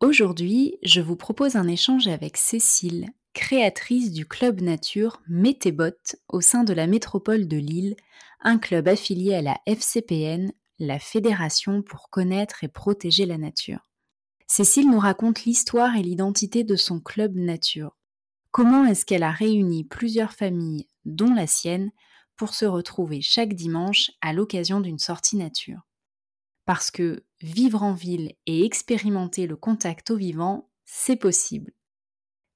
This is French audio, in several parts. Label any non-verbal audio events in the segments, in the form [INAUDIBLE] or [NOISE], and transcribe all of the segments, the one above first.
Aujourd'hui, je vous propose un échange avec Cécile, créatrice du club nature Métébot au sein de la métropole de Lille, un club affilié à la FCPN, la Fédération pour connaître et protéger la nature. Cécile nous raconte l'histoire et l'identité de son club nature. Comment est-ce qu'elle a réuni plusieurs familles, dont la sienne, pour se retrouver chaque dimanche à l'occasion d'une sortie nature? Parce que vivre en ville et expérimenter le contact au vivant, c'est possible.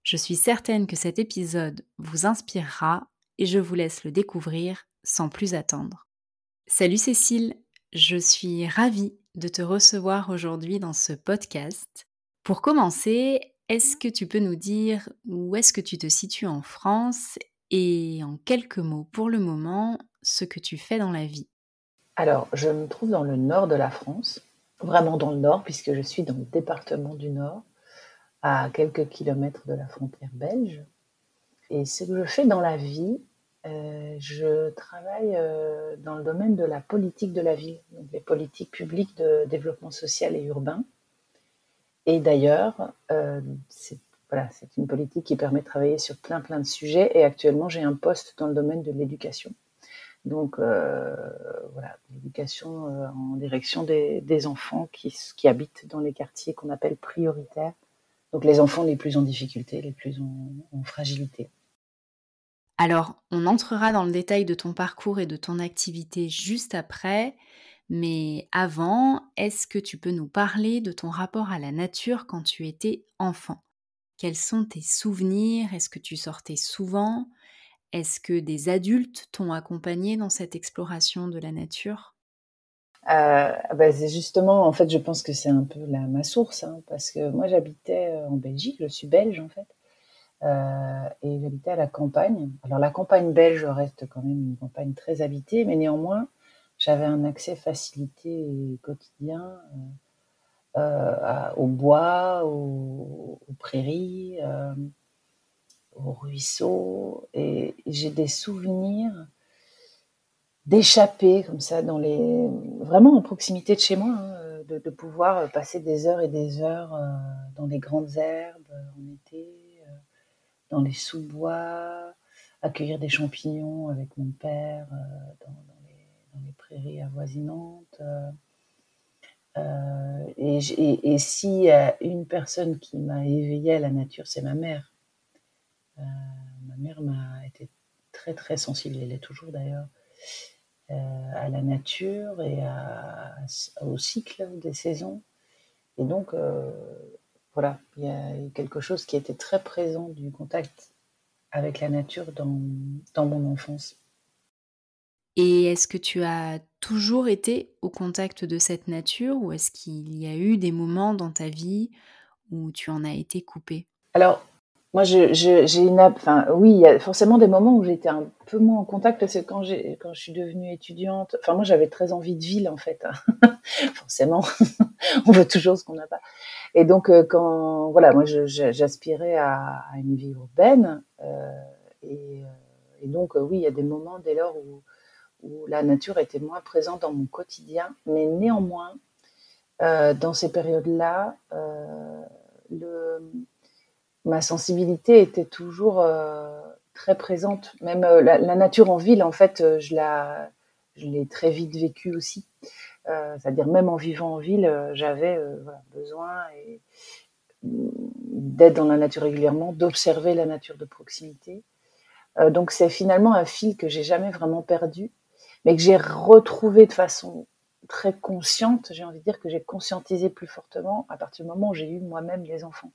Je suis certaine que cet épisode vous inspirera et je vous laisse le découvrir sans plus attendre. Salut Cécile, je suis ravie de te recevoir aujourd'hui dans ce podcast. Pour commencer, est-ce que tu peux nous dire où est-ce que tu te situes en France et en quelques mots pour le moment ce que tu fais dans la vie? Alors, je me trouve dans le nord de la France, vraiment dans le nord, puisque je suis dans le département du Nord, à quelques kilomètres de la frontière belge. Et ce que je fais dans la vie, euh, je travaille euh, dans le domaine de la politique de la ville, donc les politiques publiques de développement social et urbain. Et d'ailleurs, euh, c'est une politique qui permet de travailler sur plein plein de sujets. Et actuellement, j'ai un poste dans le domaine de l'éducation. Donc euh, voilà, l'éducation euh, en direction des, enfants qui, qui, habitent dans les quartiers qu'on appelle prioritaires. Donc les enfants les plus en difficulté, les plus en, fragilité. Alors, on entrera dans le détail de ton parcours et de ton activité juste après, mais avant, est-ce que tu peux nous parler de ton rapport à la nature quand tu étais enfant? Quels sont tes souvenirs? Est-ce que tu sortais souvent? Est-ce que des adultes t'ont accompagné dans cette exploration de la nature? Euh, bah, c'est justement, en fait, je pense que c'est un peu ma source, hein, parce que moi j'habitais euh, en Belgique, je suis belge en fait, euh, et j'habitais à la campagne. Alors la campagne belge reste quand même une campagne très habitée, mais néanmoins j'avais un accès facilité quotidien au bois, aux prairies au ruisseau et j'ai des souvenirs d'échapper comme ça dans les vraiment en proximité de chez moi hein, de, pouvoir passer des heures et des heures euh, dans les grandes herbes en été euh, dans les sous-bois accueillir des champignons avec mon père euh, dans, les, prairies avoisinantes et, et, et si une personne qui m'a éveillée à la nature c'est ma mère euh, ma mère m'a été très très sensible, elle est toujours d'ailleurs, euh, à la nature et au cycle des saisons. Et donc, euh, voilà, il y a quelque chose qui était très présent du contact avec la nature dans, dans mon enfance. Et est-ce que tu as toujours été au contact de cette nature ou est-ce qu'il y a eu des moments dans ta vie où tu en as été coupé Alors, moi, j'ai une, enfin, oui, il y a forcément des moments où j'étais un peu moins en contact parce que quand quand je suis devenue étudiante, enfin, moi, j'avais très envie de ville, en fait. Hein. [LAUGHS] forcément, [LAUGHS] on veut toujours ce qu'on n'a pas. Et donc, euh, quand, voilà, moi, j'aspirais à, une vie urbaine, euh, et, euh, et, donc, oui, il y a des moments dès lors où, où la nature était moins présente dans mon quotidien, mais néanmoins, dans ces périodes-là, le ma sensibilité était toujours euh, très présente. Même euh, la, nature en ville, en fait, euh, je la, je l'ai très vite vécue aussi. c'est-à-dire même en vivant en ville, j'avais besoin d'être dans la nature régulièrement, d'observer la nature de proximité. donc c'est finalement un fil que j'ai jamais vraiment perdu, mais que j'ai retrouvé de façon très consciente, j'ai envie de dire que j'ai conscientisé plus fortement à partir du moment où j'ai eu moi-même des enfants.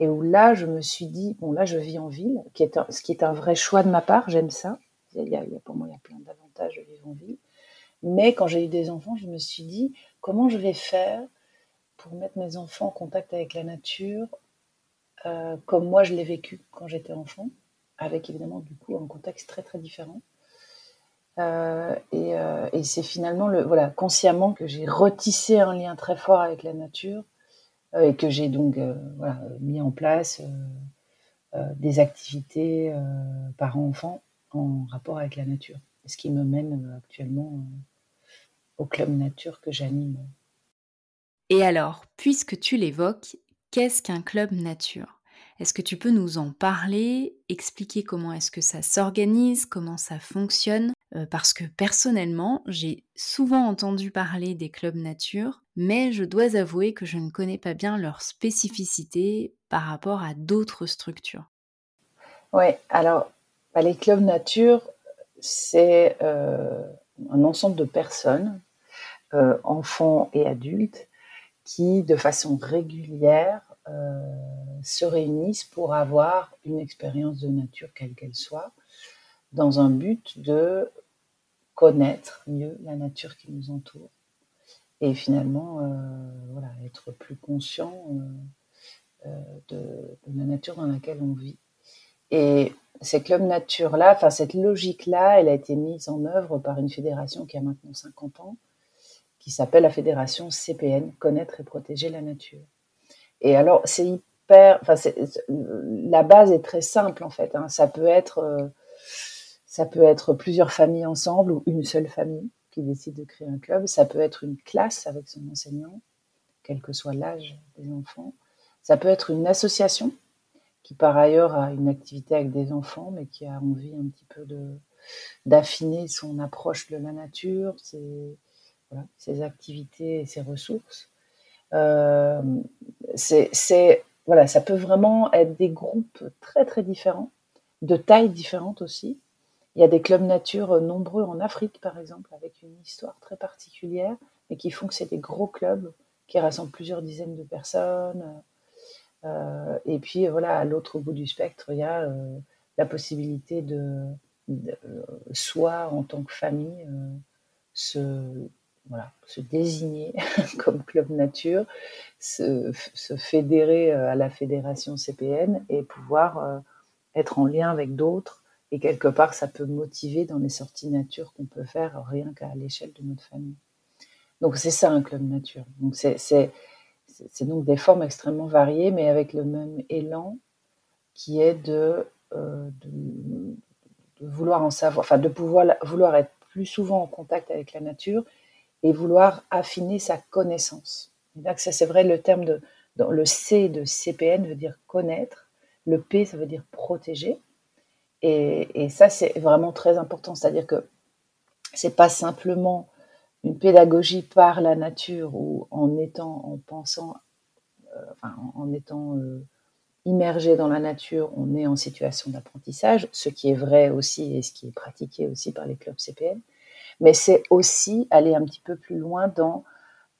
Et où là, je me suis dit, bon, là, je vis en ville, ce qui est un vrai choix de ma part, j'aime ça. Il y, a, pour moi, il y a plein d'avantages de vivre en ville. Mais quand j'ai eu des enfants, je me suis dit, comment je vais faire pour mettre mes enfants en contact avec la nature, euh, comme moi je l'ai vécu quand j'étais enfant, avec évidemment du coup un contexte très très différent. Euh, euh, et, c'est finalement le, voilà, consciemment que j'ai retissé un lien très fort avec la nature et que j'ai donc voilà, mis en place des activités parents-enfants en rapport avec la nature. Ce qui me mène actuellement au club nature que j'anime. Et alors, puisque tu l'évoques, qu'est-ce qu'un club nature? Est-ce que tu peux nous en parler, expliquer comment est-ce que ça s'organise, comment ça fonctionne? Euh, parce que personnellement, j'ai souvent entendu parler des clubs nature, mais je dois avouer que je ne connais pas bien leurs spécificités par rapport à d'autres structures. Oui, alors bah, les clubs nature, c'est euh, un ensemble de personnes, euh, enfants et adultes, qui de façon régulière se réunissent pour avoir une expérience de nature quelle qu'elle soit dans un but de connaître mieux la nature qui nous entoure et finalement euh, voilà, être plus conscient euh, euh, de, la nature dans laquelle on vit. Et ces clubs nature-là, enfin cette logique-là, elle a été mise en œuvre par une fédération qui a maintenant 50 ans, qui s'appelle la fédération CPN, Connaître et protéger la nature. Et alors c'est hyper, enfin la base est très simple en fait. Hein. Ça peut être ça peut être plusieurs familles ensemble ou une seule famille qui décide de créer un club. Ça peut être une classe avec son enseignant, quel que soit l'âge des enfants. Ça peut être une association qui par ailleurs a une activité avec des enfants, mais qui a envie un petit peu de d'affiner son approche de la nature, ses, activités et ses ressources. Euh, voilà, ça peut vraiment être des groupes très très différents, de tailles différentes aussi, il y a des clubs nature euh, nombreux en Afrique, par exemple, avec une histoire très particulière, mais qui font que c'est des gros clubs qui rassemblent plusieurs dizaines de personnes. Euh, et puis, voilà, à l'autre bout du spectre, il y a euh, la possibilité de, soit en tant que famille, se, voilà, se désigner [LAUGHS] comme club nature, se, se, fédérer à la fédération CPN et pouvoir être en lien avec d'autres et quelque part, ça peut motiver dans les sorties nature qu'on peut faire rien qu'à l'échelle de notre famille. Donc c'est ça un club nature. Donc c'est donc des formes extrêmement variées, mais avec le même élan qui est de, euh, de, vouloir en savoir, enfin de pouvoir vouloir être plus souvent en contact avec la nature et vouloir affiner sa connaissance. ça c'est vrai le terme de le C de CPN veut dire connaître, le P ça veut dire protéger. Et, ça, c'est vraiment très important. C'est-à-dire que c'est pas simplement une pédagogie par la nature ou en étant, en pensant, euh, en, étant euh, immergé dans la nature, on est en situation d'apprentissage, ce qui est vrai aussi et ce qui est pratiqué aussi par les clubs CPN. Mais c'est aussi aller un petit peu plus loin dans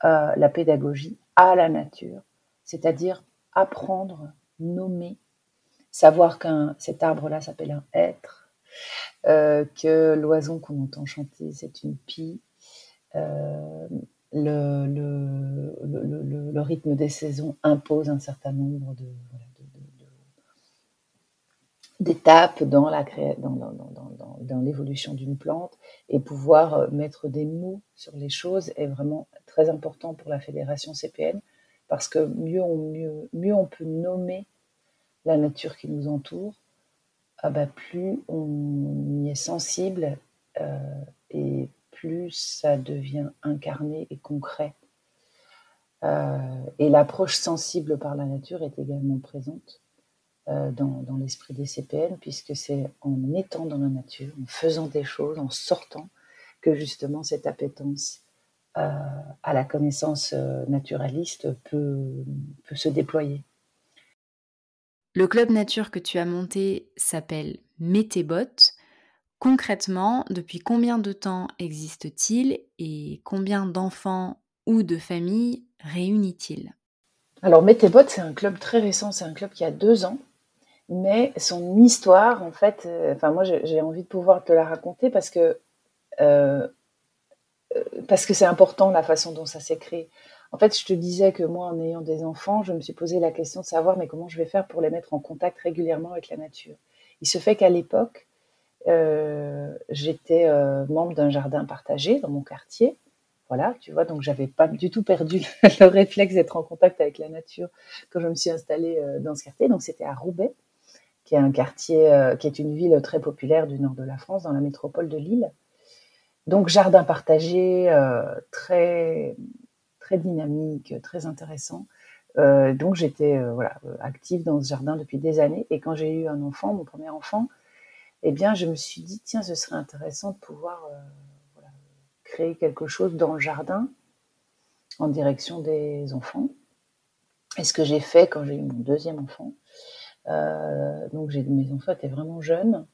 euh, la pédagogie à la nature, c'est-à-dire apprendre, nommer savoir qu'un cet arbre-là s'appelle un être, euh, que l'oison qu'on entend chanter, c'est une pie, euh, le, le, le, rythme des saisons impose un certain nombre de, d'étapes dans la dans, dans, dans, dans l'évolution d'une plante. Et pouvoir euh, mettre des mots sur les choses est vraiment très important pour la fédération CPN parce que mieux on, mieux, mieux on peut nommer la nature qui nous entoure, ah bah, plus on y est sensible euh, et plus ça devient incarné et concret. Euh, et l'approche sensible par la nature est également présente euh, dans, dans l'esprit des CPN, puisque c'est en étant dans la nature, en faisant des choses, en sortant, que justement cette appétence à la connaissance naturaliste peut, peut se déployer. Le club nature que tu as monté s'appelle Métébot. Concrètement, depuis combien de temps existe-t-il et combien d'enfants ou de familles réunit-il? Alors Métébot, c'est un club très récent, c'est un club qui a deux ans, mais son histoire, en fait, euh, moi j'ai envie de pouvoir te la raconter parce que euh, euh, parce que c'est important la façon dont ça s'est créé. En fait, je te disais que moi, en ayant des enfants, je me suis posé la question de savoir mais comment je vais faire pour les mettre en contact régulièrement avec la nature? Il se fait qu'à l'époque, euh, j'étais euh, membre d'un jardin partagé dans mon quartier. Voilà, tu vois, donc j'avais pas du tout perdu [LAUGHS] le réflexe d'être en contact avec la nature quand je me suis installée euh, dans ce quartier. Donc c'était à Roubaix, qui est un quartier, qui est une ville très populaire du nord de la France, dans la métropole de Lille. Donc jardin partagé, très très dynamique, très intéressant. Euh, donc j'étais euh, voilà, active dans ce jardin depuis des années. Et quand j'ai eu un enfant, mon premier enfant, eh bien, je me suis dit, tiens, ce serait intéressant de pouvoir euh, créer quelque chose dans le jardin en direction des enfants. Et ce que j'ai fait quand j'ai eu mon deuxième enfant, donc mes enfants étaient vraiment jeunes,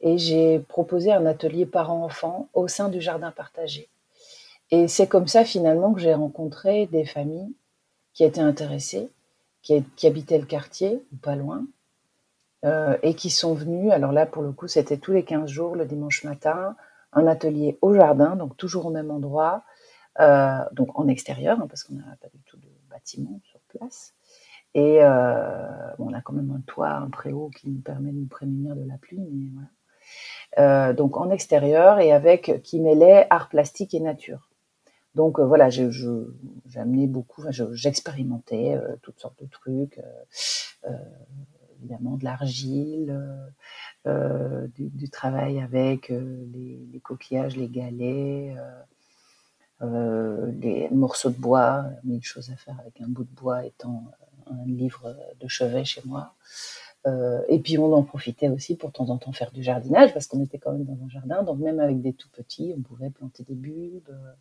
et j'ai proposé un atelier parents-enfants au sein du jardin partagé. Et c'est comme ça finalement que j'ai rencontré des familles qui étaient intéressés, qui, habitaient le quartier, ou pas loin, euh, et qui sont venus. Alors là, pour le coup, c'était tous les 15 jours, le dimanche matin, un atelier au jardin, donc toujours au même endroit, euh, donc en extérieur, hein, parce qu'on n'a pas du tout de bâtiment sur place. Et euh, on a quand même un toit, un préau qui nous permet de nous prémunir de la pluie, voilà. donc en extérieur et avec qui mêlait art plastique et nature. Donc euh, voilà, j'amenais beaucoup, j'expérimentais euh, toutes sortes de trucs, euh, évidemment de l'argile, du, travail avec les, coquillages, les galets, les morceaux de bois, mille choses à faire avec un bout de bois étant un livre de chevet chez moi. Euh, et puis on en profitait aussi pour de temps en temps faire du jardinage parce qu'on était quand même dans un jardin. Donc même avec des tout petits, on pouvait planter des bulbes, euh,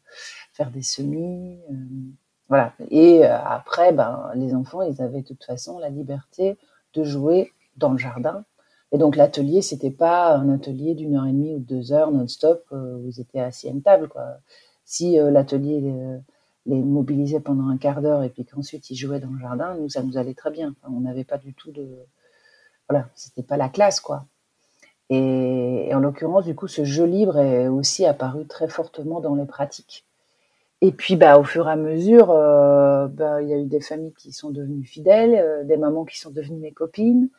faire des semis. Euh, voilà. Et après, ben, les enfants, ils avaient de toute façon la liberté de jouer dans le jardin. Et donc l'atelier, c'était pas un atelier d'une heure et demie ou deux heures non-stop où ils étaient assis à une table. Quoi. Si l'atelier les mobilisait pendant un quart d'heure et puis qu'ensuite ils jouaient dans le jardin, nous, ça nous allait très bien. on n'avait pas du tout de, voilà, c'était pas la classe, quoi. Et, en l'occurrence, du coup, ce jeu libre est aussi apparu très fortement dans les pratiques. Et puis, bah, au fur et à mesure, euh, bah, il y a eu des familles qui sont devenues fidèles, euh, des mamans qui sont devenues mes copines,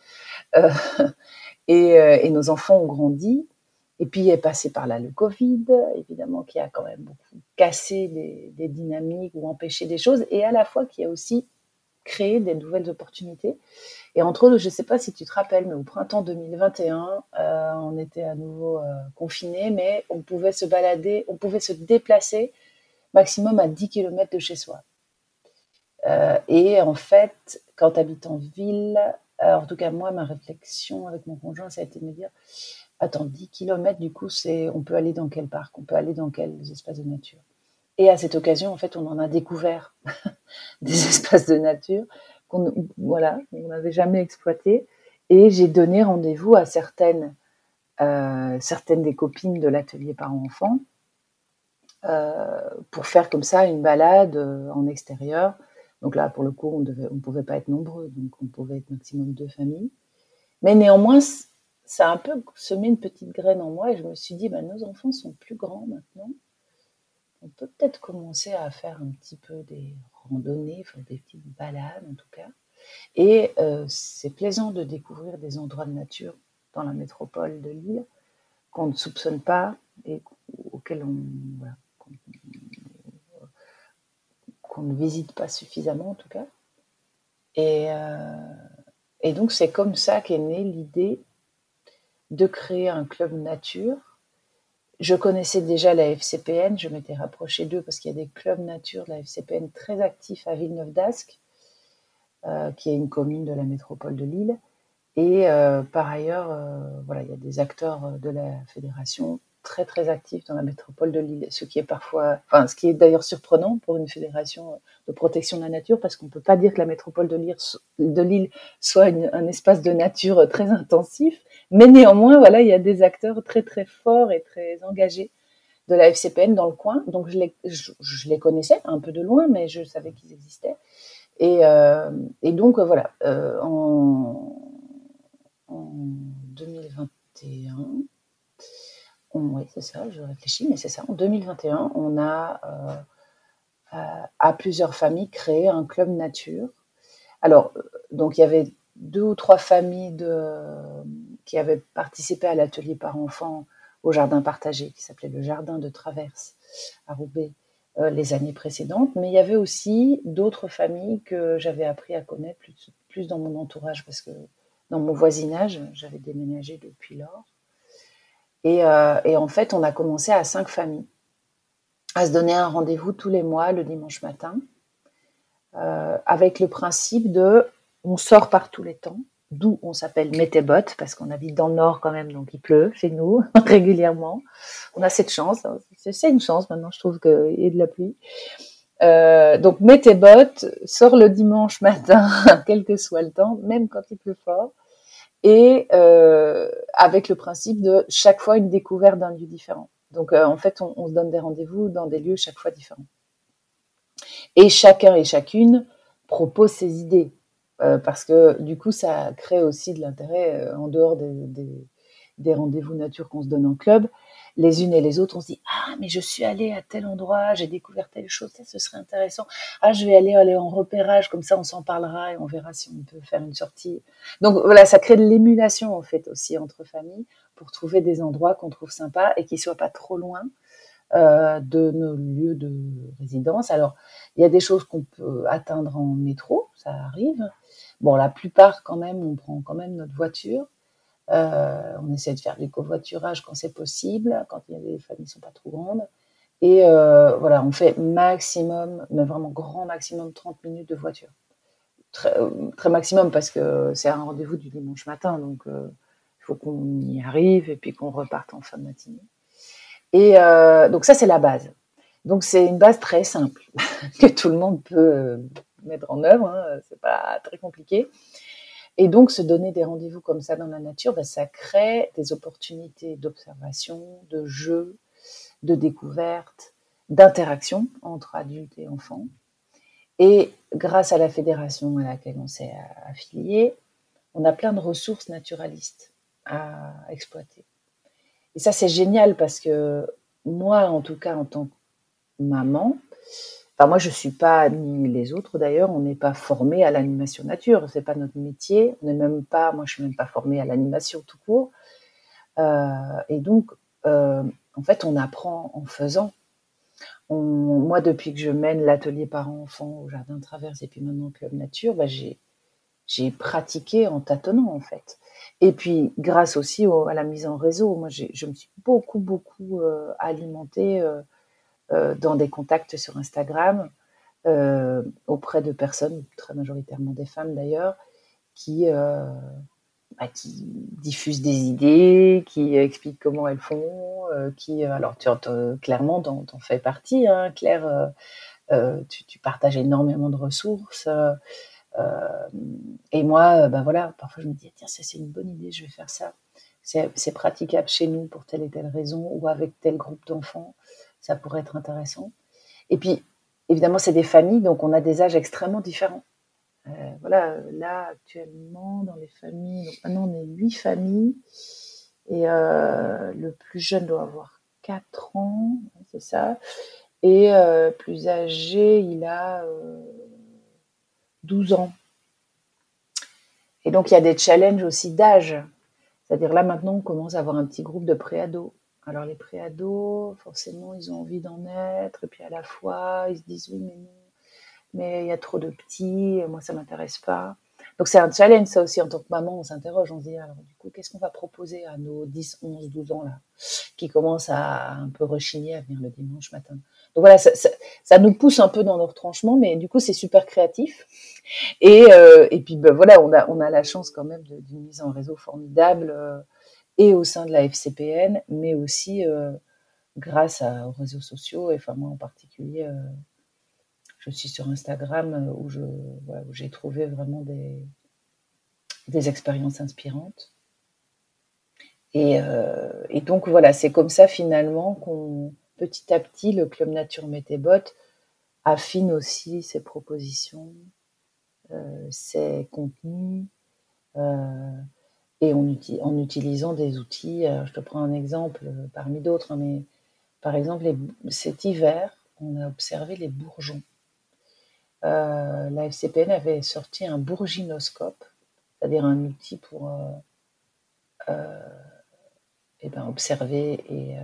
euh, [LAUGHS] et, nos enfants ont grandi. Et puis, il est passé par là le Covid, évidemment, qui a quand même beaucoup cassé des, des dynamiques ou empêché des choses, et à la fois qui a aussi créé des nouvelles opportunités. Et entre autres, je ne sais pas si tu te rappelles, mais au printemps 2021, euh, on était à nouveau euh, confinés, mais on pouvait se balader, on pouvait se déplacer maximum à 10 km de chez soi. Euh, et en fait, quand tu habites en ville, en tout cas moi, ma réflexion avec mon conjoint, ça a été de me dire, attends, 10 km, du coup, c'est, on peut aller dans quel parc, on peut aller dans quels espaces de nature? Et à cette occasion, en fait, on en a découvert [LAUGHS] des espaces de nature qu'on voilà, n'avait jamais exploité. Et j'ai donné rendez-vous à certaines, euh, certaines des copines de l'atelier parents-enfants euh, pour faire comme ça une balade euh, en extérieur. Donc là, pour le coup, on ne pouvait pas être nombreux, donc on pouvait être maximum deux familles. Mais néanmoins, ça a un peu semé une petite graine en moi et je me suis dit, bah, nos enfants sont plus grands maintenant. On peut peut-être commencer à faire un petit peu des randonnées, des petites balades en tout cas. Et euh, c'est plaisant de découvrir des endroits de nature dans la métropole de Lille qu'on ne soupçonne pas et auxquels on, qu'on ne visite pas suffisamment en tout cas. Euh, et donc c'est comme ça qu'est née l'idée de créer un club nature je connaissais déjà la FCPN, je m'étais rapprochée d'eux parce qu'il y a des clubs nature de la FCPN très actifs à Villeneuve d'Ascq, euh, qui est une commune de la métropole de Lille. Et euh, par ailleurs, euh, voilà, il y a des acteurs de la fédération très très actifs dans la métropole de Lille, ce qui est parfois, enfin, ce qui est d'ailleurs surprenant pour une fédération de protection de la nature, parce qu'on ne peut pas dire que la métropole de Lille, de Lille soit un espace de nature très intensif, mais néanmoins, voilà, il y a des acteurs très très forts et très engagés de la FCPN dans le coin, donc je les, je, les connaissais un peu de loin, mais je savais qu'ils existaient. Et, euh, et, donc voilà, euh, en, en 2021, oui, c'est ça, je réfléchis, mais c'est ça. En 2021, on a euh, à plusieurs familles créé un club nature. Alors, donc il y avait deux ou trois familles de, qui avaient participé à l'atelier par enfants au jardin partagé, qui s'appelait le jardin de traverse à Roubaix euh, les années précédentes. Mais il y avait aussi d'autres familles que j'avais appris à connaître plus, plus dans mon entourage, parce que dans mon voisinage, j'avais déménagé depuis lors. Euh, et, en fait, on a commencé à cinq familles à se donner un rendez-vous tous les mois le dimanche matin, euh, avec le principe de on sort par tous les temps, d'où on s'appelle Métébot, parce qu'on habite dans le nord quand même, donc il pleut chez nous [LAUGHS] régulièrement. On a cette chance, hein. c'est une chance maintenant, je trouve qu'il y ait de la pluie. Euh, donc Métébot sort le dimanche matin, [LAUGHS] quel que soit le temps, même quand il pleut fort et euh, avec le principe de chaque fois une découverte d'un lieu différent. Donc euh, en fait, on, se donne des rendez-vous dans des lieux chaque fois différents. Et chacun et chacune propose ses idées, euh, parce que du coup, ça crée aussi de l'intérêt en dehors des rendez-vous nature qu'on se donne en club les unes et les autres, on se dit ah mais je suis allée à tel endroit, j'ai découvert telle chose, ça ce serait intéressant. Ah je vais aller aller en repérage, comme ça on s'en parlera et on verra si on peut faire une sortie. Donc voilà, ça crée de l'émulation en fait aussi entre familles pour trouver des endroits qu'on trouve sympas et qui soient pas trop loin euh, de nos lieux de résidence. Alors il y a des choses qu'on peut atteindre en métro, ça arrive. Bon la plupart quand même, on prend quand même notre voiture. Euh, on essaie de faire du covoiturage quand c'est possible, quand il y a des familles qui sont pas trop grandes. Et euh, voilà, on fait maximum, mais vraiment grand maximum 30 minutes de voiture. Très, maximum parce que c'est un rendez-vous du dimanche matin, donc euh, il faut qu'on y arrive et puis qu'on reparte en fin de matinée. Et donc ça, c'est la base. Donc c'est une base très simple [LAUGHS] que tout le monde peut mettre en œuvre, hein, c'est pas très compliqué. Et donc, se donner des rendez-vous comme ça dans la nature, ben, ça crée des opportunités d'observation, de jeu, de découverte, d'interaction entre adultes et enfants. Et grâce à la fédération à laquelle on s'est affilié, on a plein de ressources naturalistes à exploiter. Et ça, c'est génial parce que moi, en tout cas, en tant que maman, Enfin, moi, je suis pas, ni les autres d'ailleurs, on n'est pas formé à l'animation nature. C'est pas notre métier. On n'est même pas, moi, je suis même pas formée à l'animation tout court. Euh, et donc, euh, en fait, on apprend en faisant. Moi, depuis que je mène l'atelier parents-enfants au Jardin de Traverse et puis maintenant Club Nature, bah, j'ai, pratiqué en tâtonnant, en fait. Et puis, grâce aussi à la mise en réseau, moi, je me suis beaucoup, beaucoup euh, alimentée dans des contacts sur Instagram euh, auprès de personnes, très majoritairement des femmes d'ailleurs, qui, euh, bah, diffusent des idées, qui expliquent comment elles font, qui, alors tu clairement t'en fais partie, hein, Claire, tu, partages énormément de ressources. et moi, ben voilà, parfois je me dis, tiens, c'est une bonne idée, je vais faire ça. C'est praticable chez nous pour telle et telle raison, ou avec tel groupe d'enfants ça pourrait être intéressant. Et puis, évidemment, c'est des familles, donc on a des âges extrêmement différents. Euh, voilà, là, actuellement, dans les familles, maintenant on est huit familles, et euh, le plus jeune doit avoir 4 ans, c'est ça, et euh, plus âgé, il a 12 ans. Et donc, il y a des challenges aussi d'âge. C'est-à-dire là, maintenant, on commence à avoir un petit groupe de préados. Alors les préados, forcément, ils ont envie d'en être, et puis à la fois, ils se disent oui, mais non, mais il y a trop de petits, moi ça m'intéresse pas. Donc c'est un challenge, ça aussi, en tant que maman, on s'interroge, on se dit, alors du coup, qu'est-ce qu'on va proposer à nos 10, 11, 12 ans là, qui commencent à un peu rechigner à venir le dimanche matin? Donc voilà, ça, nous pousse un peu dans nos retranchements, mais du coup, c'est super créatif. Et, euh, et puis ben, voilà, on a, on a la chance quand même d'une mise en réseau formidable. Euh, et au sein de la FCPN, mais aussi grâce aux réseaux sociaux, et enfin moi en particulier, je suis sur Instagram où j'ai trouvé vraiment des, des expériences inspirantes. Et, et donc voilà, c'est comme ça finalement qu'on petit à petit, le Club Nature Métébot affine aussi ses propositions, euh, ses contenus, euh, et en, utilisant des outils. je te prends un exemple parmi d'autres, hein, mais par exemple, cet hiver, on a observé les bourgeons. Euh, la FCPN avait sorti un bourginoscope, c'est-à-dire un outil pour eh ben, observer et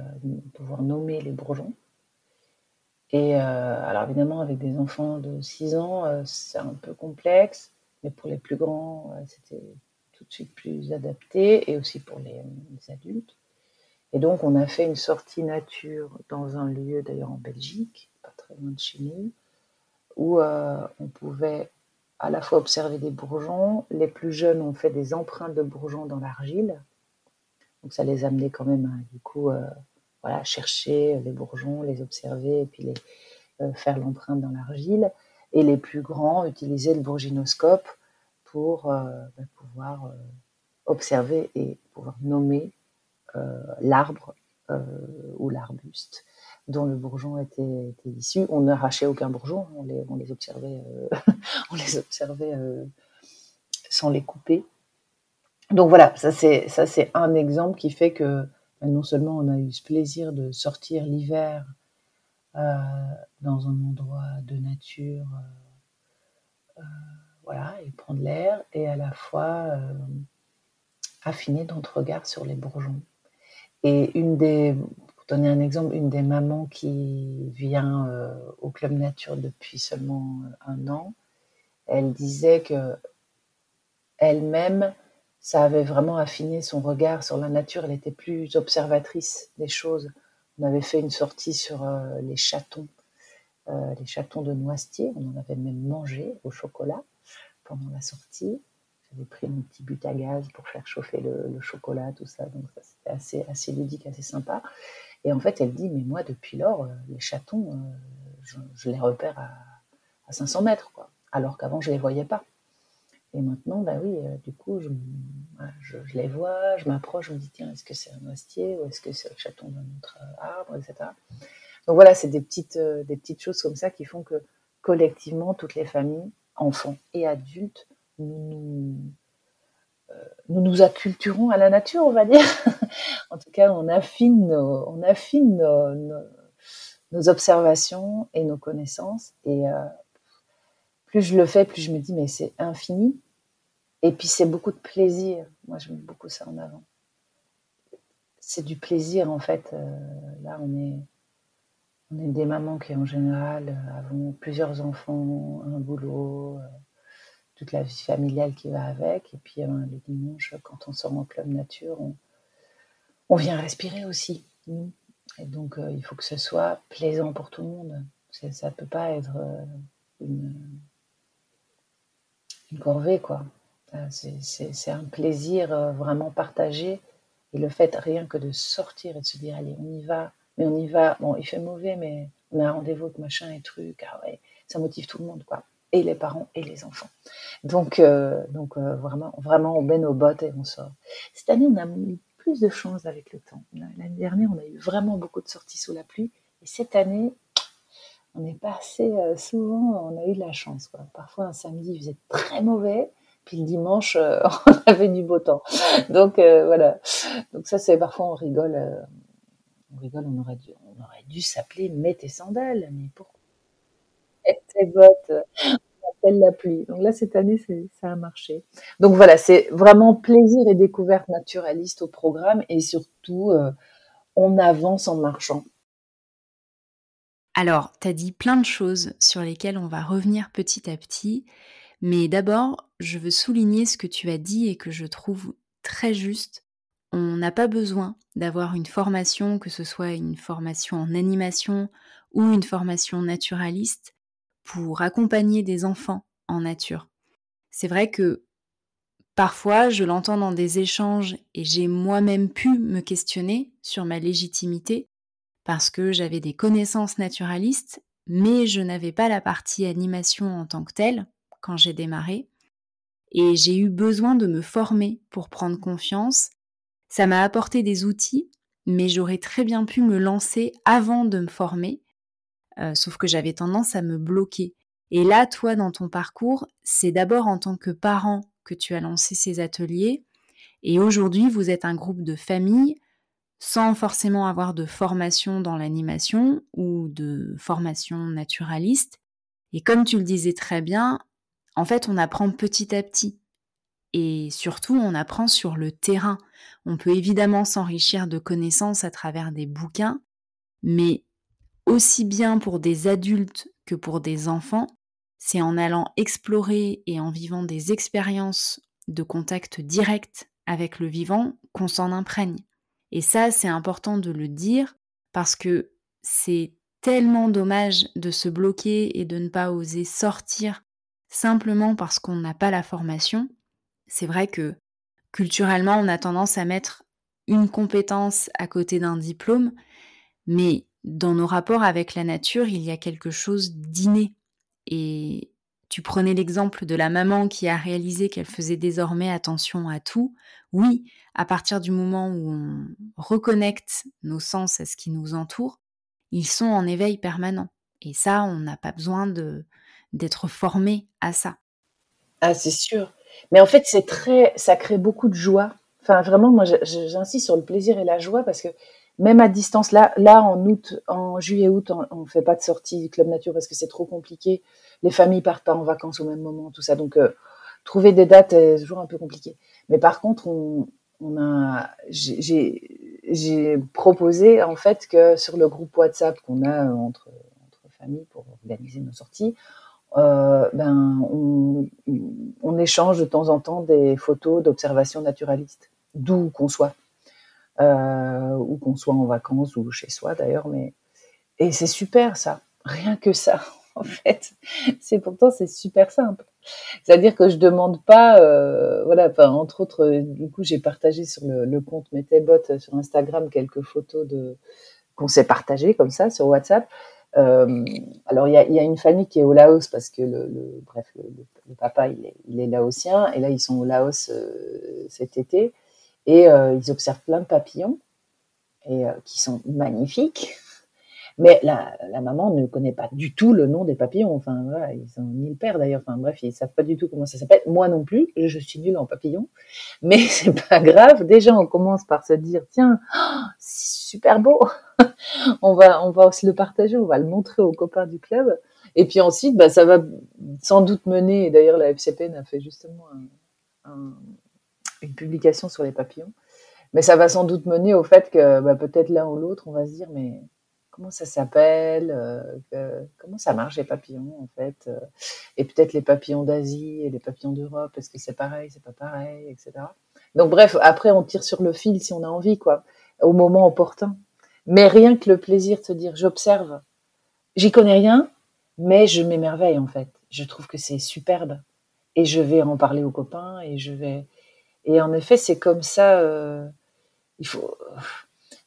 pouvoir nommer les bourgeons. Et alors évidemment, avec des enfants de 6 ans, c'est un peu complexe, mais pour les plus grands, c'était tout de suite plus adapté, et aussi pour les, adultes. Et donc, on a fait une sortie nature dans un lieu, d'ailleurs en Belgique, pas très loin de chez nous, où on pouvait à la fois observer des bourgeons. Les plus jeunes ont fait des empreintes de bourgeons dans l'argile. Donc, ça les amenait quand même, hein, du coup, voilà, chercher les bourgeons, les observer et puis les, euh, faire l'empreinte dans l'argile. Et les plus grands utilisaient le bourginoscope pour euh, ben, pouvoir euh, observer et pouvoir nommer l'arbre ou l'arbuste dont le bourgeon était, issu. On n'arrachait aucun bourgeon, on les, observait, on les observait [LAUGHS] sans les couper. Donc voilà, ça c'est un exemple qui fait que non seulement on a eu ce plaisir de sortir l'hiver euh, dans un endroit de nature, euh, euh, voilà, et prendre l'air, et à la fois affiner notre regard sur les bourgeons. Et une des, pour donner un exemple, une des mamans qui vient au club nature depuis seulement un an, elle disait que elle-même ça avait vraiment affiné son regard sur la nature. Elle était plus observatrice des choses. On avait fait une sortie sur euh, les chatons, euh, les chatons de noisetier. On en avait même mangé au chocolat pendant la sortie. J'avais pris mon petit but à gaz pour faire chauffer le, chocolat, tout ça. Donc c'était assez, assez ludique, assez sympa. Et en fait, elle dit, mais moi, depuis lors, euh, les chatons, je, les repère à, à 500 mètres, quoi. Alors qu'avant, je les voyais pas. Et maintenant, bah oui, euh, du coup, je, les vois, je m'approche, je me dis, tiens, est-ce que c'est un noisetier ou est-ce que c'est le chaton d'un autre euh, arbre, etc. Donc voilà, c'est des petites, euh, des petites choses comme ça qui font que collectivement, toutes les familles, enfants et adultes, nous nous, nous acculturons à la nature, on va dire. [LAUGHS] en tout cas, on affine, nos, observations et nos connaissances. Et plus je le fais, plus je me dis, mais c'est infini. Et puis c'est beaucoup de plaisir. Moi, je mets beaucoup ça en avant. C'est du plaisir, en fait. Euh, là, on est, on est des mamans qui, en général, euh, avons plusieurs enfants, un boulot, euh, toute la vie familiale qui va avec. Et puis, le dimanche, quand on sort en club nature, on, vient respirer aussi. Et donc, il faut que ce soit plaisant pour tout le monde. Ça ne peut pas être une une corvée, quoi. Euh, c'est un plaisir euh, vraiment partagé. Et le fait rien que de sortir et de se dire, allez, on y va, mais on y va. Bon, il fait mauvais, mais on a un rendez-vous avec machin et truc. Ah ouais, ça motive tout le monde, quoi. Et les parents et les enfants. Donc, euh, donc vraiment, vraiment, on met nos bottes et on sort. Cette année, on a eu plus de chance avec le temps. L'année dernière, on a eu vraiment beaucoup de sorties sous la pluie. Et cette année, on est passé euh, souvent, on a eu de la chance. Parfois, un samedi, il faisait très mauvais, puis le dimanche, euh, [LAUGHS] on avait du beau temps. Donc euh, voilà. Donc ça, c'est parfois on rigole. On rigole, on aurait dû, on aurait dû s'appeler Mets tes sandales. Mais pourquoi Mets tes bottes. On appelle la pluie. Donc là, cette année, ça a marché. Donc voilà, c'est vraiment plaisir et découverte naturaliste au programme et surtout, on avance en marchant. Alors, tu as dit plein de choses sur lesquelles on va revenir petit à petit, mais d'abord, je veux souligner ce que tu as dit et que je trouve très juste. On n'a pas besoin d'avoir une formation, que ce soit une formation en animation ou une formation naturaliste, pour accompagner des enfants en nature. C'est vrai que Parfois, je l'entends dans des échanges et j'ai moi-même pu me questionner sur ma légitimité parce que j'avais des connaissances naturalistes, mais je n'avais pas la partie animation en tant que telle quand j'ai démarré. Et j'ai eu besoin de me former pour prendre confiance. Ça m'a apporté des outils, mais j'aurais très bien pu me lancer avant de me former, euh, sauf que j'avais tendance à me bloquer. Et là, toi, dans ton parcours, c'est d'abord en tant que parent que tu as lancé ces ateliers. Et aujourd'hui, vous êtes un groupe de famille sans forcément avoir de formation dans l'animation ou de formation naturaliste. Et comme tu le disais très bien, en fait, on apprend petit à petit. Et surtout, on apprend sur le terrain. On peut évidemment s'enrichir de connaissances à travers des bouquins, mais aussi bien pour des adultes que pour des enfants, c'est en allant explorer et en vivant des expériences de contact direct avec le vivant qu'on s'en imprègne. Et ça, c'est important de le dire parce que c'est tellement dommage de se bloquer et de ne pas oser sortir simplement parce qu'on n'a pas la formation. C'est vrai que culturellement, on a tendance à mettre une compétence à côté d'un diplôme, mais dans nos rapports avec la nature, il y a quelque chose d'inné et tu prenais l'exemple de la maman qui a réalisé qu'elle faisait désormais attention à tout. Oui, à partir du moment où on reconnecte nos sens à ce qui nous entoure, ils sont en éveil permanent. Et ça, on n'a pas besoin d'être formé à ça. Ah, c'est sûr. Mais en fait, c'est très, ça crée beaucoup de joie. Enfin, vraiment, moi, j'insiste sur le plaisir et la joie parce que même à distance, là, là en août, en juillet-août, on, ne fait pas de sortie club nature parce que c'est trop compliqué. Les familles partent pas en vacances au même moment, tout ça. Donc, euh, trouver des dates est toujours un peu compliqué. Mais par contre, on, j'ai proposé en fait que sur le groupe WhatsApp qu'on a entre, entre familles pour organiser nos sorties, euh, ben, on, échange de temps en temps des photos d'observation naturalistes, d'où qu'on soit. Euh, ou qu'on soit en vacances ou chez soi d'ailleurs. Mais et c'est super ça, rien que ça. [LAUGHS] En fait, c'est pourtant c'est super simple. C'est-à-dire que je demande pas, euh, voilà, entre autres, du coup, j'ai partagé sur le, compte Metebot sur Instagram quelques photos de qu'on s'est partagées comme ça sur WhatsApp. Euh, alors il y a, une famille qui est au Laos parce que le, bref le, le, papa il est, il est laotien et là ils sont au Laos euh, cet été et euh, ils observent plein de papillons et euh, qui sont magnifiques. Mais la, maman ne connaît pas du tout le nom des papillons. Enfin, voilà, ils ont ni le père d'ailleurs. Enfin, bref, ils savent pas du tout comment ça s'appelle. Moi non plus, je suis nulle en papillons. Mais [LAUGHS] c'est pas grave. Déjà, on commence par se dire, tiens, oh, c'est super beau. [LAUGHS] on va, on va aussi le partager. On va le montrer aux copains du club. Et puis ensuite, bah, ça va sans doute mener. D'ailleurs, la FCPN a fait justement un, un, une publication sur les papillons. Mais ça va sans doute mener au fait que bah, peut-être l'un ou l'autre, on va se dire, mais comment ça s'appelle euh, Comment ça marche les papillons en fait euh, Et peut-être les papillons d'Asie et les papillons d'Europe, est-ce que c'est pareil, c'est pas pareil, etc. Donc bref, après on tire sur le fil si on a envie, quoi, au moment opportun. Mais rien que le plaisir de se dire, j'observe, j'y connais rien, mais je m'émerveille en fait. Je trouve que c'est superbe et je vais en parler aux copains et je vais et en effet, c'est comme ça. Euh, il faut.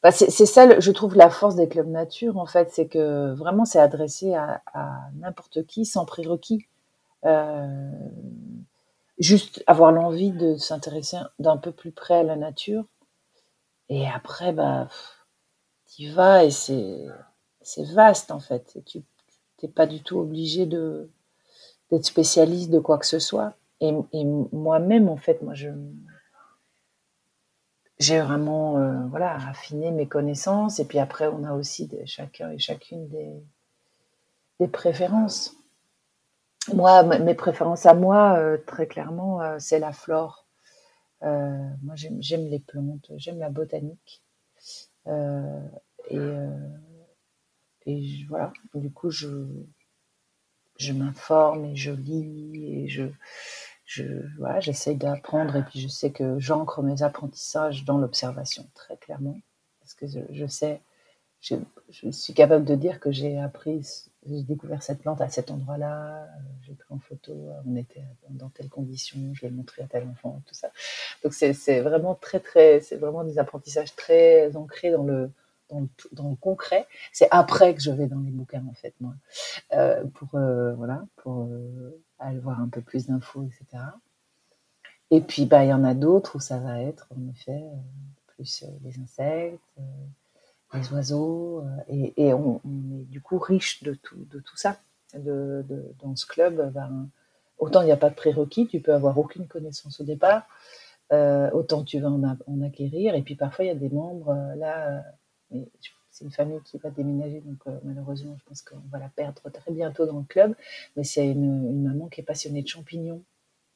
Bah, c'est ça, je trouve, la force des clubs nature, en fait, c'est que vraiment, c'est adressé à, n'importe qui, sans prérequis. Euh, juste avoir l'envie de s'intéresser d'un peu plus près à la nature. Et après, bah, tu vas et c'est vaste, en fait. tu n'es pas du tout obligé d'être spécialiste de quoi que ce soit. Et, moi-même, en fait, moi, je j'ai vraiment euh, voilà affiné mes connaissances. Et puis après, on a aussi chacun et chacune des, préférences. Moi, mes préférences à moi, euh, très clairement, euh, c'est la flore. moi, j'aime les plantes, j'aime la botanique. et, et voilà, du coup, je, je m'informe et je lis et je, je voilà, j'essaye d'apprendre et puis je sais que j'ancre mes apprentissages dans l'observation très clairement parce que je, sais je, suis capable de dire que j'ai appris, j'ai découvert cette plante à cet endroit-là, euh, j'ai pris en photo, on était dans telles conditions, je l'ai montré à tel enfant, tout ça. Donc c'est vraiment très, très, c'est vraiment des apprentissages très ancrés dans le, dans le, dans le concret. C'est après que je vais dans les bouquins, en fait, moi, euh, pour, euh, voilà, pour aller voir un peu plus d'infos, etc. Et puis, bah, il y en a d'autres où ça va être, en effet, plus les insectes, les oiseaux, euh, et, on, est du coup riche de tout, de tout ça. De, dans ce club, ben, autant il n'y a pas de prérequis, tu peux avoir aucune connaissance au départ, euh, autant tu vas en, acquérir, et puis parfois il y a des membres, euh, là, c'est une famille qui va déménager, donc malheureusement, je pense qu'on va la perdre très bientôt dans le club. Mais c'est une, maman qui est passionnée de champignons.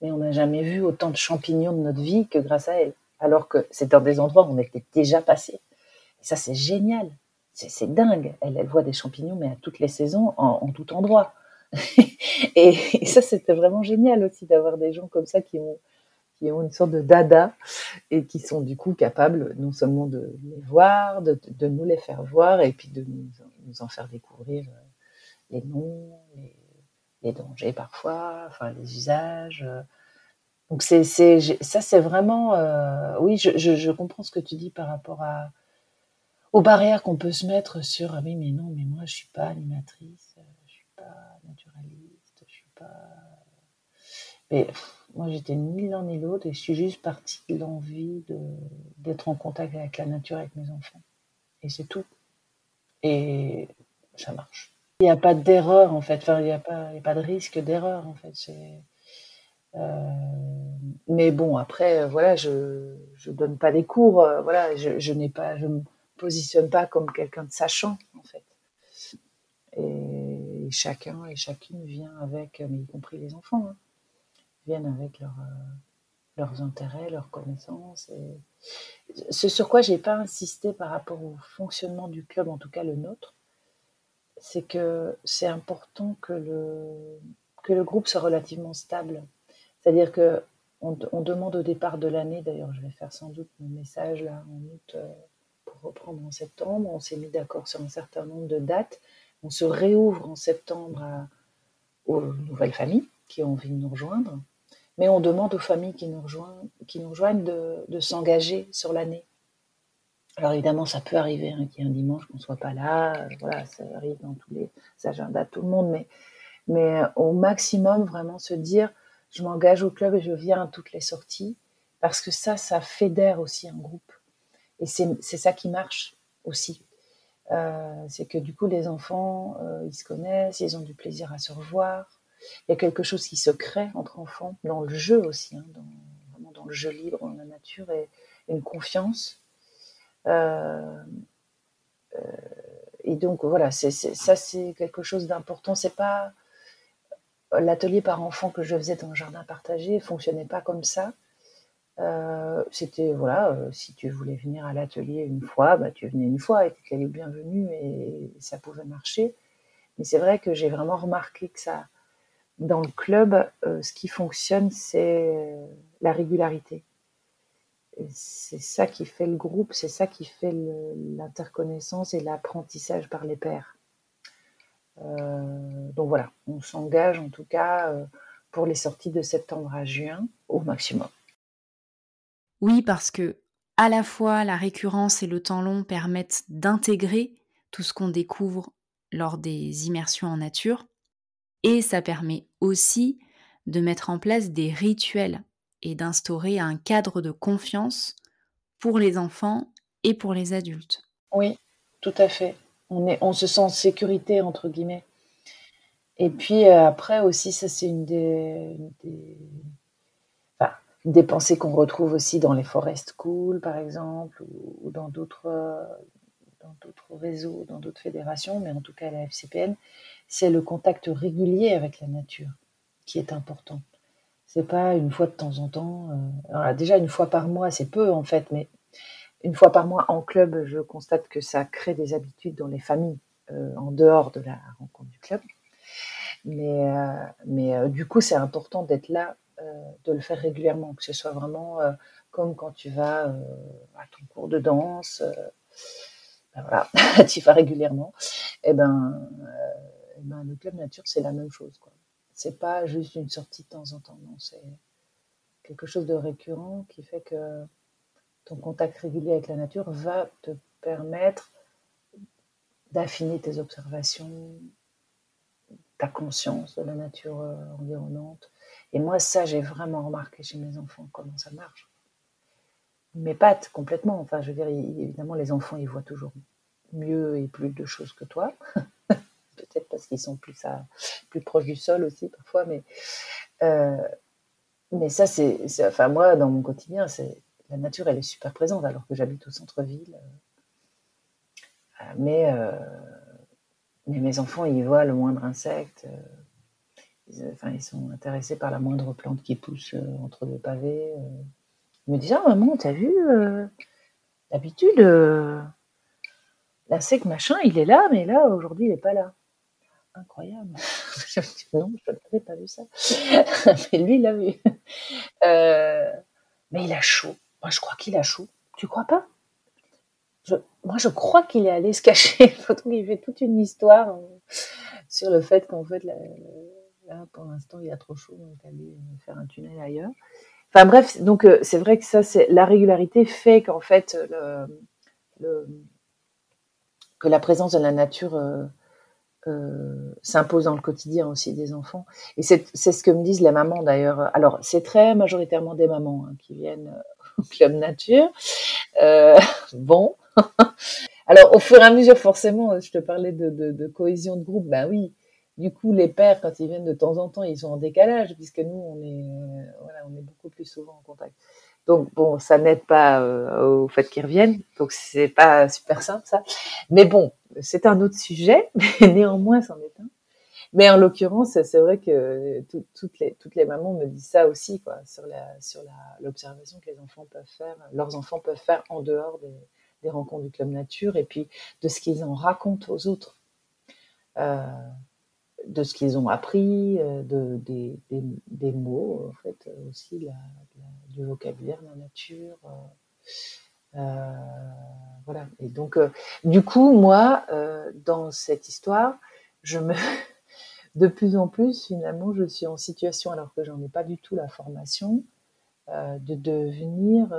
Mais on n'a jamais vu autant de champignons de notre vie que grâce à elle. Alors que c'est dans des endroits où on était déjà passé. Et ça, c'est génial. C'est dingue. Elle, elle voit des champignons, mais à toutes les saisons, en, tout endroit. [LAUGHS] et, ça, c'était vraiment génial aussi d'avoir des gens comme ça qui ont, qui ont une sorte de dada et qui sont du coup capables non seulement de les voir, de, nous les faire voir et puis de nous, en faire découvrir euh, les noms, les, dangers parfois, enfin les usages. Donc c'est, ça, c'est vraiment, euh, oui, je, comprends ce que tu dis par rapport à, aux barrières qu'on peut se mettre sur ah oui mais non mais moi je suis pas animatrice je suis pas naturaliste je suis pas mais moi j'étais ni l'un ni l'autre et je suis juste partie de l'envie d'être en contact avec la nature avec mes enfants. Et c'est tout. Et ça marche. Il n'y a pas d'erreur en fait. Enfin il n'y a pas a pas de risque d'erreur en fait. Euh, mais bon après voilà je je donne pas des cours euh, voilà. Je, je n'ai pas je positionne pas comme quelqu'un de sachant, en fait. Et chacun et chacune vient avec, mais y compris les enfants, hein, viennent avec euh, leurs intérêts, leurs connaissances. Ce sur quoi j'ai pas insisté par rapport au fonctionnement du club, en tout cas le nôtre, c'est que c'est important que le, que le groupe soit relativement stable. C'est-à-dire que on, demande au départ de l'année, d'ailleurs je vais faire sans doute mon message là en août, euh, reprendre en septembre. On s'est mis d'accord sur un certain nombre de dates. On se réouvre en septembre aux nouvelles familles qui ont envie de nous rejoindre. Mais on demande aux familles qui nous rejoignent, de, s'engager sur l'année. Alors évidemment, ça peut arriver hein, qu'il y ait un dimanche qu'on ne soit pas là. Voilà, ça arrive dans tous les agendas de tout le monde. Mais, mais au maximum, vraiment se dire, je m'engage au club et je viens à toutes les sorties. Parce que ça, ça fédère aussi un groupe. Et c'est ça qui marche aussi. Euh, c'est que du coup, les enfants, euh, ils se connaissent, ils ont du plaisir à se revoir. Il y a quelque chose qui se crée entre enfants, dans le jeu aussi, hein, dans, vraiment dans le jeu libre, dans la nature, et, une confiance. Euh, et donc voilà, c'est ça c'est quelque chose d'important. C'est pas l'atelier par enfant que je faisais dans le jardin partagé fonctionnait pas comme ça. Euh, c'était voilà, euh, si tu voulais venir à l'atelier une fois, bah, tu venais une fois et tu étais bienvenue et ça pouvait marcher. Mais c'est vrai que j'ai vraiment remarqué que ça, dans le club, euh, ce qui fonctionne, c'est la régularité. C'est ça qui fait le groupe, c'est ça qui fait l'interconnaissance et l'apprentissage par les pairs. donc voilà, on s'engage en tout cas pour les sorties de septembre à juin au maximum. Oui, parce que à la fois la récurrence et le temps long permettent d'intégrer tout ce qu'on découvre lors des immersions en nature, et ça permet aussi de mettre en place des rituels et d'instaurer un cadre de confiance pour les enfants et pour les adultes. Oui, tout à fait. On, est, on se sent en sécurité, entre guillemets. Et puis euh, après aussi, ça c'est une des, des pensées qu'on retrouve aussi dans les forest school, par exemple, ou, dans d'autres dans d'autres réseaux, dans d'autres fédérations, mais en tout cas la FCPN, c'est le contact régulier avec la nature qui est important. C'est pas une fois de temps en temps. Euh, déjà une fois par mois, c'est peu en fait, mais une fois par mois en club, je constate que ça crée des habitudes dans les familles euh, en dehors de la rencontre du club. Mais, euh, mais du coup, c'est important d'être là de le faire régulièrement, que ce soit vraiment comme quand tu vas à ton cours de danse. ben voilà, [LAUGHS] tu y vas régulièrement, et eh ben, eh ben, le club nature, c'est la même chose. Quoi. C'est pas juste une sortie de temps en temps, non, c'est quelque chose de récurrent qui fait que ton contact régulier avec la nature va te permettre d'affiner tes observations, ta conscience de la nature euh, environnante. Et moi, ça, j'ai vraiment remarqué chez mes enfants comment ça marche. Mes pattes, complètement. Enfin, je veux dire, évidemment, les enfants, ils voient toujours mieux et plus de choses que toi. Peut-être parce qu'ils sont plus, plus proches du sol aussi, parfois. Mais, euh, mais ça, c'est. Enfin, moi, dans mon quotidien, c'est la nature, elle est super présente alors que j'habite au centre-ville. Euh, mais, euh, mais mes enfants, ils voient le moindre insecte. Ils, ils sont intéressés par la moindre plante qui pousse entre deux pavés. Ils me disent Ah, maman, t'as vu D'habitude, l'insecte machin, il est là, mais là, aujourd'hui, il n'est pas là. Incroyable. [LAUGHS] non, je n'avais pas vu ça. [LAUGHS] mais lui, il l'a vu. [LAUGHS] Euh, mais il a chaud. Moi, je crois qu'il a chaud. Tu crois pas? Moi, je crois qu'il est allé se cacher. il fait toute une histoire euh, sur le fait qu'en fait, là, pour l'instant, il a trop chaud, donc allé faire un tunnel ailleurs. Enfin bref, donc euh, c'est vrai que ça, c'est la régularité fait qu'en fait, que la présence de la nature euh, euh, s'impose dans le quotidien aussi des enfants. Et c'est ce que me disent les mamans d'ailleurs. Alors, c'est très majoritairement des mamans hein, qui viennent au club nature. Euh, bon. [LAUGHS] Alors, au fur et à mesure, forcément, je te parlais de, cohésion de groupe. Ben oui, du coup, les pères, quand ils viennent de temps en temps, ils sont en décalage, puisque nous, on est, voilà, on est beaucoup plus souvent en contact. Donc bon, ça n'aide pas euh, au fait qu'ils reviennent, donc c'est pas super simple ça. Mais bon, c'est un autre sujet, [LAUGHS] mais néanmoins c'en est un. Mais en l'occurrence, c'est vrai que toutes les toutes les mamans me disent ça aussi quoi, sur la sur l'observation que les enfants peuvent faire, leurs enfants peuvent faire en dehors des, rencontres du club nature et puis de ce qu'ils en racontent aux autres. Euh, de ce qu'ils ont appris, euh, de, des, des, des, mots, en fait, aussi la, du vocabulaire, la nature. Euh, euh, voilà. Et donc, euh, du coup, moi, dans cette histoire, je me, [LAUGHS] de plus en plus, finalement, je suis en situation, alors que j'en ai pas du tout la formation, de devenir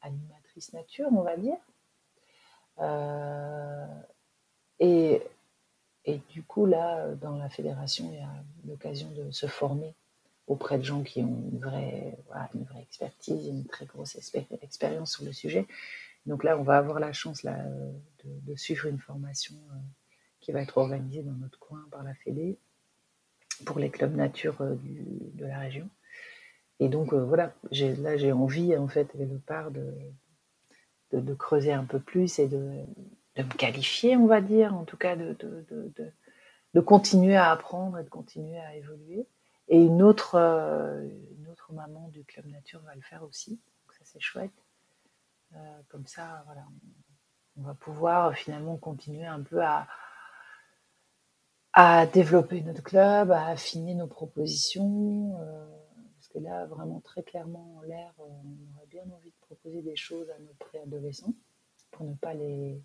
animatrice nature, on va dire. et et du coup, là, dans la fédération, il y a l'occasion de se former auprès de gens qui ont une vraie, expertise, une très grosse expérience sur le sujet. Donc là, on va avoir la chance de, suivre une formation euh, qui va être organisée dans notre coin par la Fédé pour les clubs nature euh, de la région. Et donc euh, voilà, là j'ai envie en fait le part de, de, de, creuser un peu plus et de, me qualifier, on va dire, en tout cas de, continuer à apprendre et de continuer à évoluer. Et une autre, euh, une autre maman du Club Nature va le faire aussi, donc ça c'est chouette. Euh, comme ça, voilà, on, va pouvoir finalement continuer un peu à, développer notre club, à affiner nos propositions. Euh, parce que là, vraiment très clairement, en l'air, on aurait bien envie de proposer des choses à nos préadolescents pour ne pas les,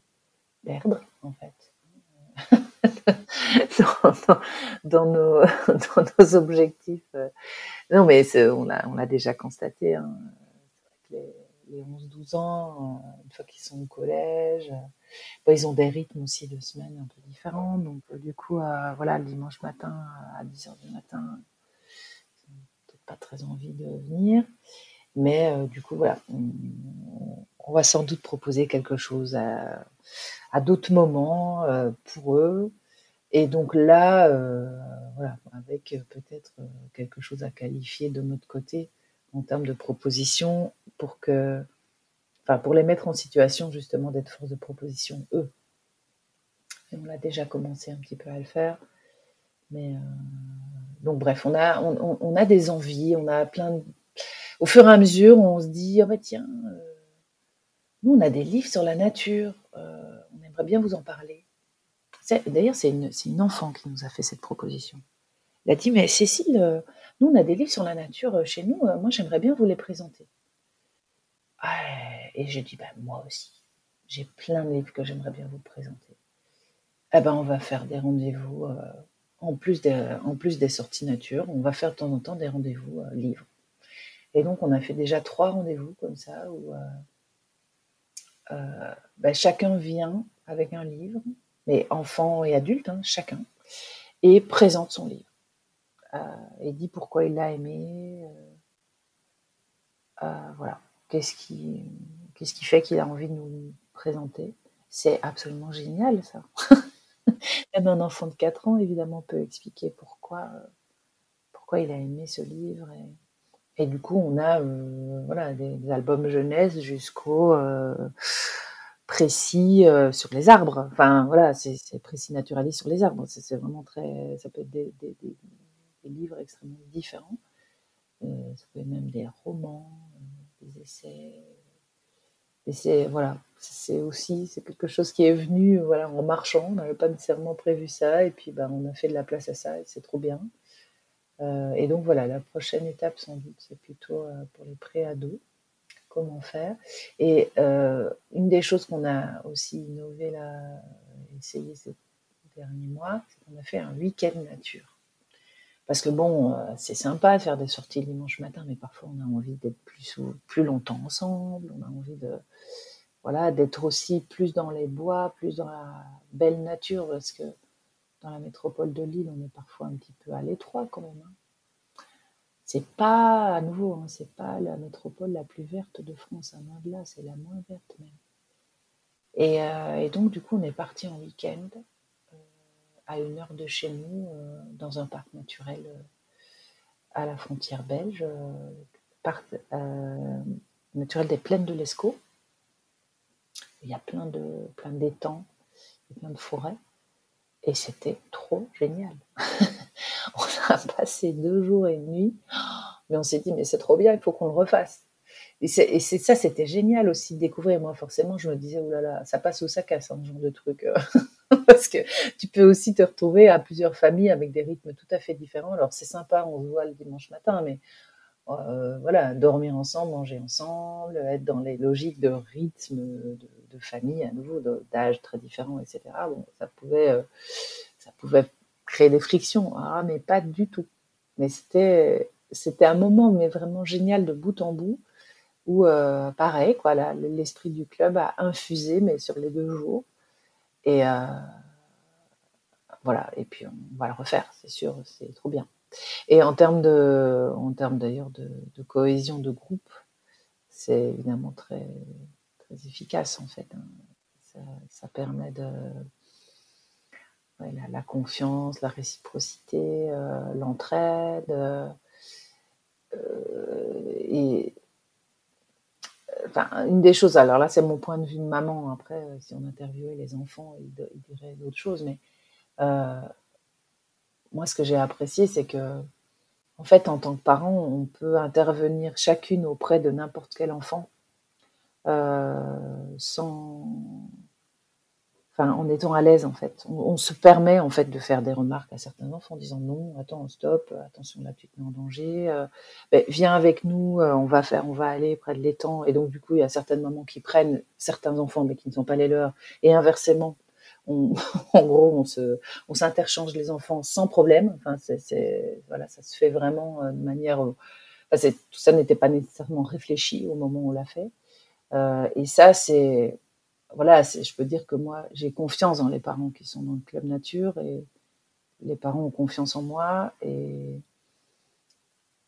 perdre, en fait, [LAUGHS] dans, nos, [LAUGHS] dans, nos, objectifs. Non, mais on l'a on déjà constaté, hein, les, les 11-12 ans, euh, une fois qu'ils sont au collège, ils ont des rythmes aussi de semaine un peu différents. Donc, euh, du coup, euh, voilà, le dimanche matin à 10h du matin, ils n'ont peut-être pas très envie de venir. Mais du coup, voilà, on, va sans doute proposer quelque chose à, d'autres moments euh, pour eux. Et donc là, euh, voilà, avec peut-être euh, quelque chose à qualifier de notre côté en termes de proposition pour que, enfin, pour les mettre en situation justement d'être force de proposition eux. Et on a déjà commencé un petit peu à le faire, mais donc bref, on a, on, on, a des envies, on a plein de... Au fur et à mesure, on se dit, oh bah tiens, nous on a des livres sur la nature, bien vous en parler. D'ailleurs, c'est une, enfant qui nous a fait cette proposition. Elle a dit, mais Cécile, euh, nous, on a des livres sur la nature euh, chez nous, euh, moi, j'aimerais bien vous les présenter. Et je dis, ben, moi aussi. j'ai plein de livres que j'aimerais bien vous présenter. Eh ben, on va faire des rendez-vous, en, plus des, sorties nature, on va faire de temps en temps des rendez-vous livres. Et donc, on a fait déjà trois rendez-vous comme ça, où ben, chacun vient avec un livre, mais enfants et adultes, hein, chacun, et présente son livre. et dit pourquoi il l'a aimé. voilà. Qu'est-ce qui, qu'est-ce qui fait qu'il a envie de nous présenter? C'est absolument génial, ça. [LAUGHS] Même un enfant de 4 ans, évidemment, peut expliquer pourquoi, pourquoi il a aimé ce livre. Et, du coup, on a euh, voilà, des, albums jeunesse jusqu'au euh, précis euh, sur les arbres. Enfin, voilà, c'est précis naturaliste sur les arbres. C'est vraiment très. Ça peut être des, livres extrêmement différents. ça peut être même des romans, des essais. C'est voilà, c'est aussi c'est quelque chose qui est venu voilà en marchant. On n'avait pas nécessairement prévu ça et puis ben, on a fait de la place à ça et c'est trop bien. Euh, et donc voilà, la prochaine étape sans doute c'est plutôt euh, pour les pré-ados comment faire. Et euh, une des choses qu'on a aussi innové là, essayé ces derniers mois, c'est qu'on a fait un week-end nature. Parce que bon, euh, c'est sympa de faire des sorties le dimanche matin, mais parfois on a envie d'être plus, longtemps ensemble, on a envie de voilà d'être aussi plus dans les bois, plus dans la belle nature, parce que dans la métropole de Lille, on est parfois un petit peu à l'étroit quand même. Hein. C'est pas, à nouveau, hein, c'est pas la métropole la plus verte de France, à moins de là, c'est la moins verte même. Et, euh, donc, du coup, on est parti en week-end à une heure de chez nous, euh, dans un parc naturel euh, à la frontière belge, euh, parc naturel des plaines de l'Escaut. Il y a plein de plein d'étangs, plein de forêts, et c'était trop génial. [LAUGHS] [LAUGHS] passé deux jours et nuit, mais on s'est dit mais c'est trop bien, il faut qu'on le refasse. Et ça, c'était génial aussi de découvrir. Moi, forcément, je me disais, oh là là, ça passe au sac à ce genre de truc. [LAUGHS] Parce que tu peux aussi te retrouver à plusieurs familles avec des rythmes tout à fait différents. Alors, c'est sympa, on se voit le dimanche matin, mais euh, voilà, dormir ensemble, manger ensemble, être dans les logiques de rythme de, famille, à nouveau, d'âge très différents, etc. Bon, ça pouvait, euh, ça pouvait créer des frictions. Ah, mais pas du tout. Mais c'était, c'était un moment, mais vraiment génial de bout en bout où, euh, pareil, quoi, l'esprit du club a infusé, mais sur les deux jours. Et euh, voilà, et puis on va le refaire, c'est sûr, c'est trop bien. Et en termes de, en termes d'ailleurs de, cohésion de groupe, c'est évidemment très, très efficace en fait. Hein. Ça, permet de la, confiance, la réciprocité, euh, l'entraide. et une des choses, alors là, c'est mon point de vue de maman. Après, euh, si on interviewait les enfants, ils, diraient d'autres choses. Mais euh, moi, ce que j'ai apprécié, c'est que, en fait, en tant que parent, on peut intervenir chacune auprès de n'importe quel enfant euh, sans en étant à l'aise en fait. On, se permet en fait de faire des remarques à certains enfants en disant non, attends, stop, attention là tu te en danger, euh, ben, viens avec nous, euh, on va faire, on va aller près de l'étang. Et donc du coup il y a certaines mamans qui prennent certains enfants mais qui ne sont pas les leurs et inversement. On, [LAUGHS] en gros, on se, on s'interchange les enfants sans problème. Enfin, c'est, voilà, ça se fait vraiment euh, de manière. Tout ça n'était pas nécessairement réfléchi au moment où on l'a fait. et ça, c'est voilà, je peux dire que moi, j'ai confiance dans les parents qui sont dans le club nature et les parents ont confiance en moi et,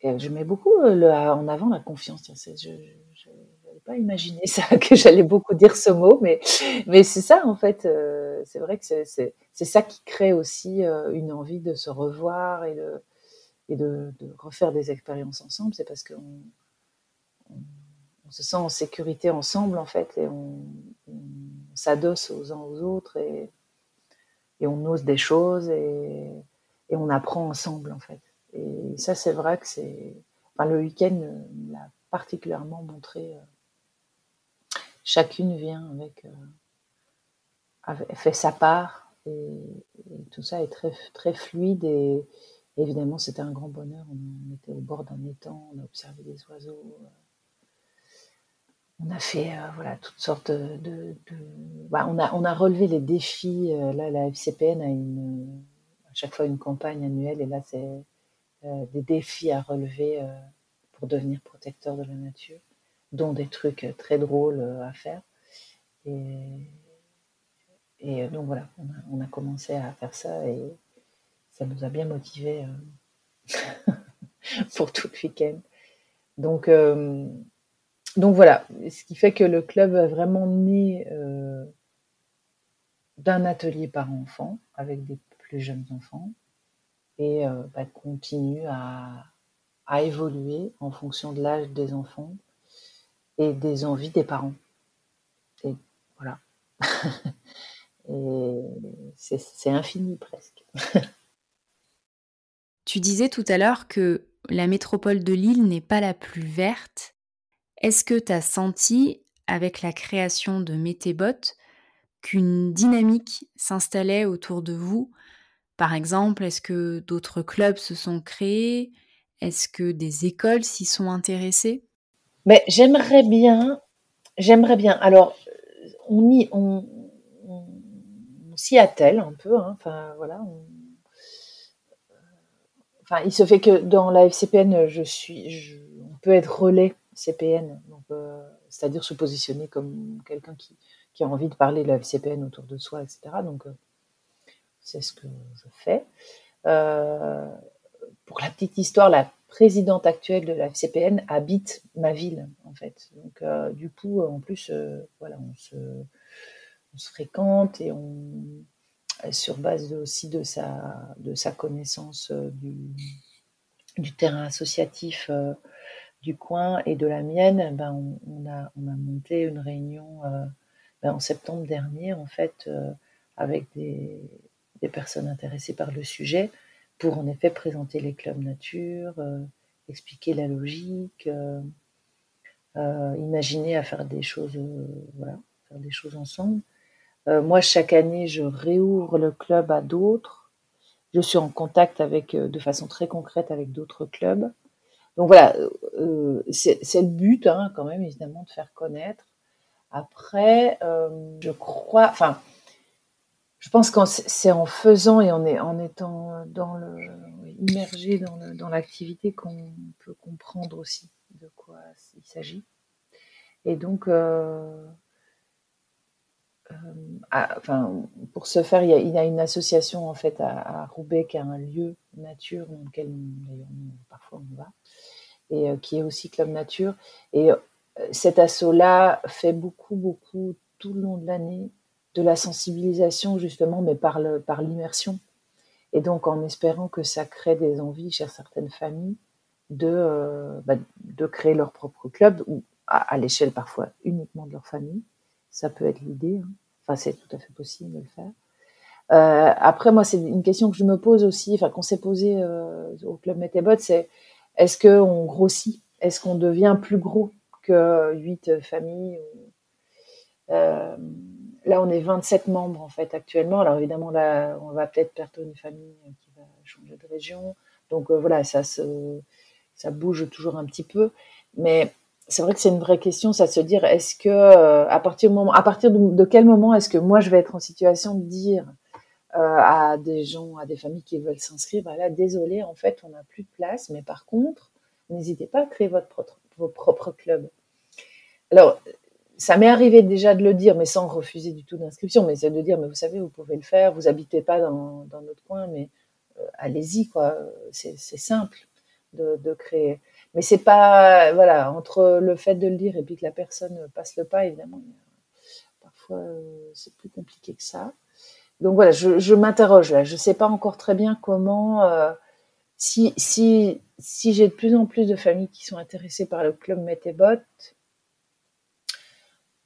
je mets beaucoup euh, en avant la confiance. Je n'avais pas imaginé ça, [LAUGHS] que j'allais beaucoup dire ce mot, mais, mais c'est ça en fait. Euh, c'est vrai que c'est ça qui crée aussi euh, une envie de se revoir et de, et de, refaire des expériences ensemble. C'est parce qu'on se sent en sécurité ensemble en fait et on, s'adosse aux uns aux autres et, et, on ose des choses et, et, on apprend ensemble en fait. Et ça c'est vrai que c'est enfin, le week-end l'a particulièrement montré. Euh, chacune vient avec, euh, fait sa part et, tout ça est très très fluide et évidemment c'était un grand bonheur. On, était au bord d'un étang, on a observé des oiseaux. On a fait euh, voilà toutes sortes de, bah, on a relevé les défis. Euh, là, la FCPN a une à chaque fois une campagne annuelle et là c'est euh, des défis à relever pour devenir protecteur de la nature, dont des trucs très drôles à faire. Et, et donc voilà, on a, on a, commencé à faire ça et ça nous a bien motivés [LAUGHS] pour tout le week-end. Donc donc voilà, ce qui fait que le club a vraiment né euh, d'un atelier par enfant avec des plus jeunes enfants et euh, bah, continue à, évoluer en fonction de l'âge des enfants et des envies des parents. Et voilà. [LAUGHS] et c'est infini presque. [LAUGHS] tu disais tout à l'heure que la métropole de Lille n'est pas la plus verte est-ce que tu as senti, avec la création de Métébot, qu'une dynamique s'installait autour de vous? Par exemple, est-ce que d'autres clubs se sont créés? Est-ce que des écoles s'y sont intéressées? Mais j'aimerais bien, j'aimerais bien. Alors, on y, on, s'y attelle un peu. Hein. enfin voilà. il se fait que dans la FCPN, je suis, on peut être relais CPN, euh, c'est-à-dire se positionner comme quelqu'un qui, a envie de parler de la CPN autour de soi, etc. Donc, euh, c'est ce que je fais. Euh, pour la petite histoire, la présidente actuelle de la FCPN habite ma ville, en fait. Donc, du coup, en plus, voilà, on se, fréquente et on, sur base aussi de sa, de sa connaissance du, du terrain associatif du coin et de la mienne, ben, on, a, on a monté une réunion euh, ben, en septembre dernier, en fait, euh, avec des, personnes intéressées par le sujet, pour en effet présenter les clubs nature, euh, expliquer la logique, imaginer à faire des choses, ensemble. moi, chaque année, je réouvre le club à d'autres. Je suis en contact de façon très concrète avec d'autres clubs. Donc voilà, euh, c'est le but hein, quand même évidemment de faire connaître. Après, euh, je crois, enfin, je pense que c'est en faisant et en, étant dans le, immergé dans l'activité qu'on peut comprendre aussi de quoi il s'agit. Et donc, euh, enfin, pour ce faire, il y, a, une association en fait à, Roubaix qui a un lieu nature dans lequel d'ailleurs parfois on va et euh, qui est aussi Club Nature. Et euh, cet assaut-là fait beaucoup, beaucoup tout le long de l'année de la sensibilisation justement, mais par l'immersion. et donc en espérant que ça crée des envies chez certaines familles de, euh, bah, de créer leur propre club, ou à, l'échelle parfois uniquement de leur famille. Ça peut être l'idée. Hein. Enfin, c'est tout à fait possible de le faire. après, moi, c'est une question que je me pose aussi, enfin, qu'on s'est posé au Club Métébot, c'est est-ce qu'on grossit? Est-ce qu'on devient plus gros que 8 familles euh, Là, on est 27 membres en fait actuellement. Alors évidemment, là, on va peut-être perdre une famille qui va changer de région. Donc euh, voilà, ça, ça bouge toujours un petit peu. Mais c'est vrai que c'est une vraie question, ça se dire est-ce que euh, à partir du moment, à partir de, quel moment est-ce que moi je vais être en situation de dire euh, à des gens, à des familles qui veulent s'inscrire, voilà, désolé, en fait, on n'a plus de place, mais par contre, n'hésitez pas à créer votre propre, vos propres clubs. Alors, ça m'est arrivé déjà de le dire, mais sans refuser du tout d'inscription, mais c'est de dire, mais vous savez, vous pouvez le faire, vous habitez pas dans, notre coin, mais euh, allez-y, quoi. C'est simple de, créer. Mais c'est pas, voilà, entre le fait de le dire et puis que la personne passe le pas, évidemment, parfois euh, c'est plus compliqué que ça donc voilà, je, m'interroge là. Je ne sais pas encore très bien comment, euh, si, si, si j'ai de plus en plus de familles qui sont intéressées par le club Métébot,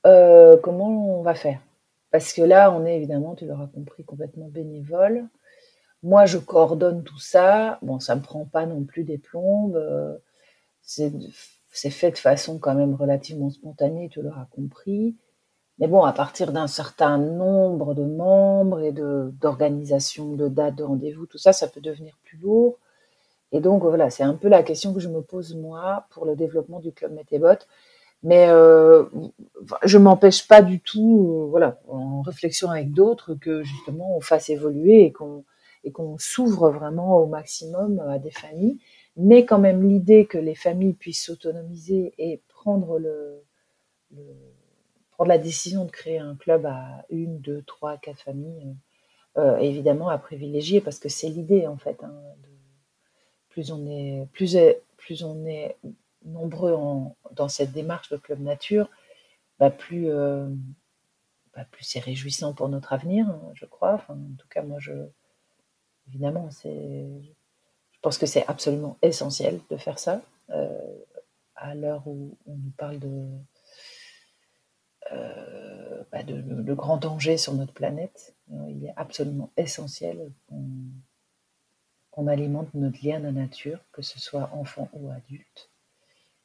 euh, comment on va faire? Parce que là, on est évidemment, tu l'auras compris, complètement bénévole. Moi, je coordonne tout ça. Bon, ça ne me prend pas non plus des plombes. Euh, c'est fait de façon quand même relativement spontanée, tu l'auras compris. Mais bon, à partir d'un certain nombre de membres et d'organisations, de, dates de rendez-vous, tout ça, ça peut devenir plus lourd. Et donc voilà, c'est un peu la question que je me pose moi pour le développement du club Métébot. Mais euh, je m'empêche pas du tout, voilà, en réflexion avec d'autres, que justement on fasse évoluer et qu'on s'ouvre vraiment au maximum à des familles. Mais quand même l'idée que les familles puissent s'autonomiser et prendre le, prendre la décision de créer un club à une, deux, trois, quatre familles, euh, évidemment à privilégier parce que c'est l'idée en fait. Hein, plus on est plus, plus on est nombreux en, dans cette démarche de club nature, bah plus euh, bah plus c'est réjouissant pour notre avenir, hein, je crois. Enfin, en tout cas, moi, je évidemment, c'est pense que c'est absolument essentiel de faire ça euh, à l'heure où on nous parle de euh, bah de, sur notre planète. Euh, il est absolument essentiel qu'on alimente notre lien à la nature, que ce soit enfant ou adulte.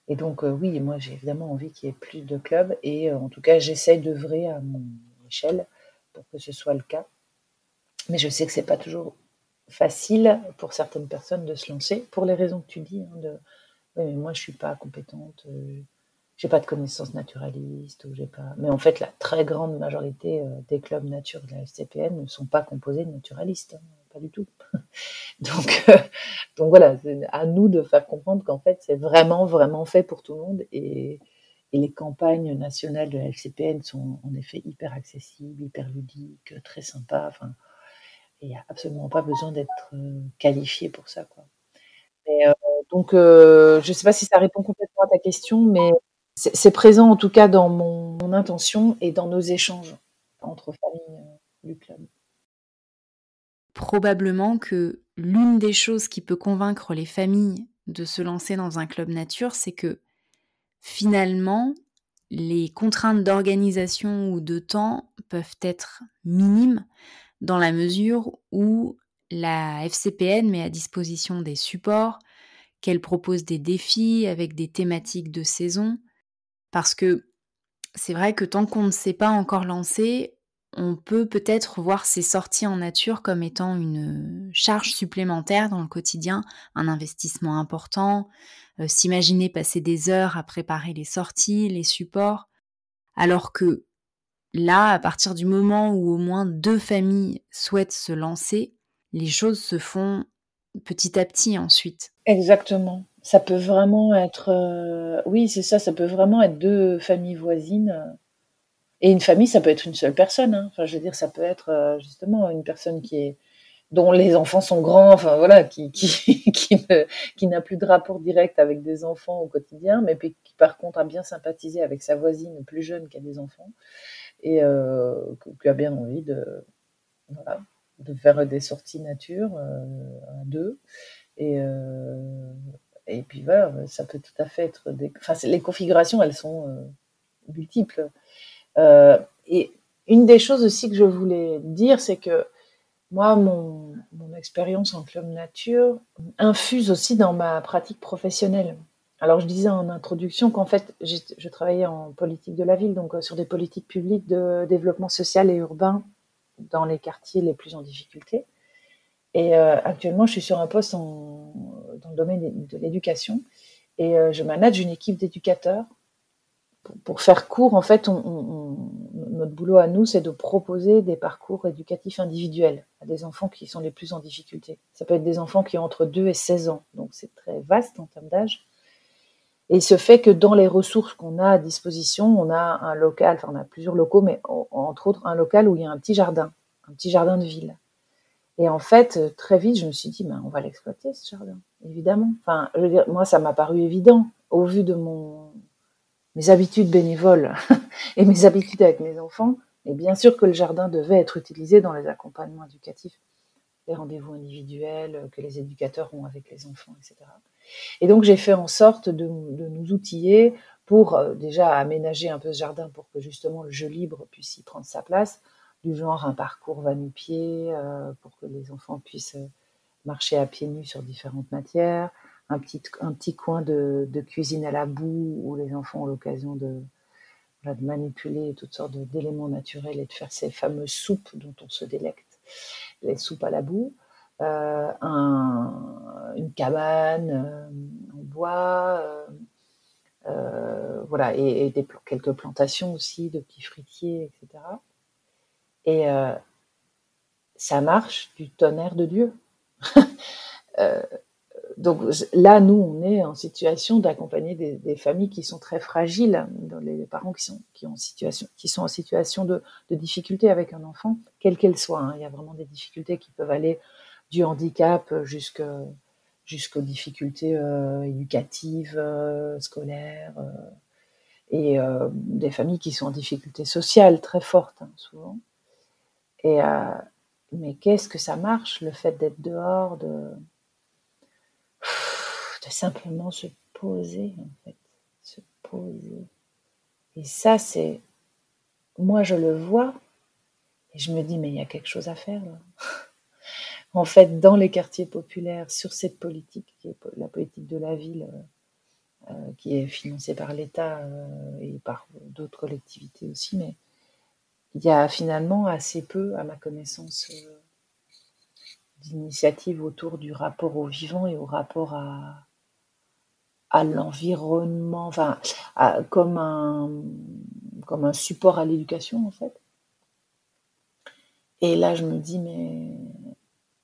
Et donc, euh, oui, moi, j'ai évidemment envie qu'il y ait plus de clubs. Et en tout cas, j'essaie d'œuvrer à mon échelle pour que ce soit le cas. Mais je sais que c'est pas toujours facile pour certaines personnes de se lancer, pour les raisons que tu dis. Hein, de, mais moi, je suis pas compétente j'ai pas de connaissances naturalistes ou j'ai pas. Mais en fait, la très grande majorité euh, des clubs nature de la FCPN ne sont pas composés de naturalistes, hein, pas du tout. [LAUGHS] donc, euh, donc voilà, c'est à nous de faire comprendre qu'en fait, c'est vraiment vraiment fait pour tout le monde et, et les campagnes nationales de la FCPN sont en effet hyper accessibles, hyper ludiques, très sympas. Il n'y a absolument pas besoin d'être euh, qualifié pour ça, quoi. Et, donc, je ne sais pas si ça répond complètement à ta question, mais c'est présent en tout cas dans mon, intention et dans nos échanges entre familles euh, du club. Probablement que l'une des choses qui peut convaincre les familles de se lancer dans un club nature, c'est que finalement, les contraintes d'organisation ou de temps peuvent être minimes dans la mesure où la FCPN met à disposition des supports, qu'elle propose des défis avec des thématiques de saison, parce que c'est vrai que tant qu'on ne s'est pas encore lancé, on peut peut-être voir ces sorties en nature comme étant une charge supplémentaire dans le quotidien, un investissement important, euh, s'imaginer passer des heures à préparer les sorties, les supports, alors que là, à partir du moment où au moins deux familles souhaitent se lancer, les choses se font petit à petit ensuite. Exactement. Ça peut vraiment être, euh, oui, c'est ça, ça peut vraiment être deux familles voisines. Et une famille, ça peut être une seule personne. Hein. Enfin, je veux dire, ça peut être euh, justement une personne qui est dont les enfants sont grands, enfin voilà, qui qui [LAUGHS] qui, qui n'a plus de rapport direct avec des enfants au quotidien, mais qui par contre a bien sympathisé avec sa voisine plus jeune qui a des enfants et euh, qui a bien envie de voilà, de faire des sorties nature euh, à deux et euh, et puis voilà, ça peut tout à fait être des. Enfin, les configurations, elles sont euh, multiples. Et une des choses aussi que je voulais dire, c'est que moi, mon, mon expérience en club nature infuse aussi dans ma pratique professionnelle. Alors, je disais en introduction qu'en fait, je travaillais en politique de la ville, donc euh, sur des politiques publiques de développement social et urbain dans les quartiers les plus en difficulté. Et euh, actuellement, je suis sur un poste dans le domaine de l'éducation et euh, je manage une équipe d'éducateurs. Pour, faire court, en fait, notre boulot à nous, c'est de proposer des parcours éducatifs individuels à des enfants qui sont les plus en difficulté. Ça peut être des enfants qui ont entre 2 et 16 ans, donc c'est très vaste en termes d'âge. Et se fait que dans les ressources qu'on a à disposition, on a un local, enfin on a plusieurs locaux, mais entre autres un local où il y a un petit jardin, un petit jardin de ville. Et en fait, euh, très vite, je me suis dit, ben, on va l'exploiter, ce jardin, évidemment. Enfin, je veux dire, moi, ça m'a paru évident au vu de mon, mes habitudes bénévoles [LAUGHS] et mes habitudes avec mes enfants. Et bien sûr que le jardin devait être utilisé dans les accompagnements éducatifs, les rendez-vous individuels que les éducateurs ont avec les enfants, etc. Et donc, j'ai fait en sorte de, nous outiller pour euh, déjà aménager un peu ce jardin pour que justement le jeu libre puisse y prendre sa place, du genre un parcours va pied euh, pour que les enfants puissent euh, marcher à pieds nus sur différentes matières, un petit, un petit coin de, cuisine à la boue où les enfants ont l'occasion de, manipuler toutes sortes d'éléments naturels et de faire ces fameuses soupes dont on se délecte, les soupes à la boue, un, une cabane euh, en bois, euh, voilà, et, des, quelques plantations aussi de petits fruitiers, etc. Et ça marche du tonnerre de Dieu. [LAUGHS] donc là, nous, on est en situation d'accompagner des, familles qui sont très fragiles, les parents qui sont en situation de, difficulté avec un enfant, quelle qu'elle soit. Hein. Il y a vraiment des difficultés qui peuvent aller du handicap jusqu'aux difficultés euh, éducatives, euh, scolaires, euh, et des familles qui sont en difficulté sociale très forte, hein, souvent. Et, mais qu'est-ce que ça marche, le fait d'être dehors, de de simplement se poser, en fait, se poser. Et ça, c'est, moi, je le vois, et je me dis, mais il y a quelque chose à faire là. En fait, dans les quartiers populaires, sur cette politique, la politique de la ville, euh, euh, qui est financée par l'État euh, et par d'autres collectivités aussi, mais il y a finalement assez peu, à ma connaissance, d'initiatives autour du rapport au vivant et au rapport à, à l'environnement, enfin, comme, un, comme un support à l'éducation, en fait. Et là, je me dis, mais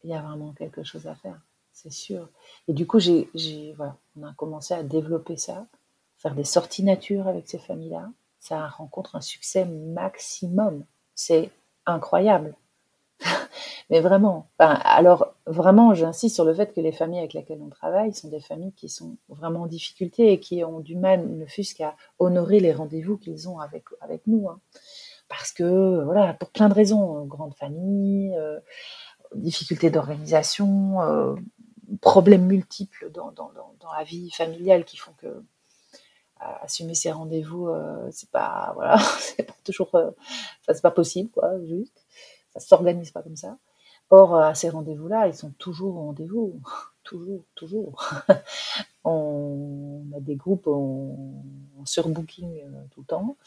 il y a vraiment quelque chose à faire, c'est sûr. Et du coup, j'ai, voilà, on a commencé à développer ça, faire des sorties nature avec ces familles-là. Ça rencontre un succès maximum. C'est incroyable. [LAUGHS] Mais vraiment, alors vraiment, j'insiste sur le fait que les familles avec lesquelles on travaille sont des familles qui sont vraiment en difficulté et qui ont du mal, ne fût-ce qu'à honorer les rendez-vous qu'ils ont avec, avec nous. Hein. Parce que, voilà, pour plein de raisons, grande famille, euh, difficultés d'organisation, euh, problèmes multiples dans, la vie familiale qui font que assumer ces rendez-vous, euh, c'est pas, voilà, [LAUGHS] c'est pas toujours, c'est pas possible, quoi, juste ça s'organise pas comme ça. Or, à ces rendez-vous-là, ils sont toujours au rendez-vous, [LAUGHS] toujours, toujours. [LAUGHS] on a des groupes en, surbooking euh, tout le temps.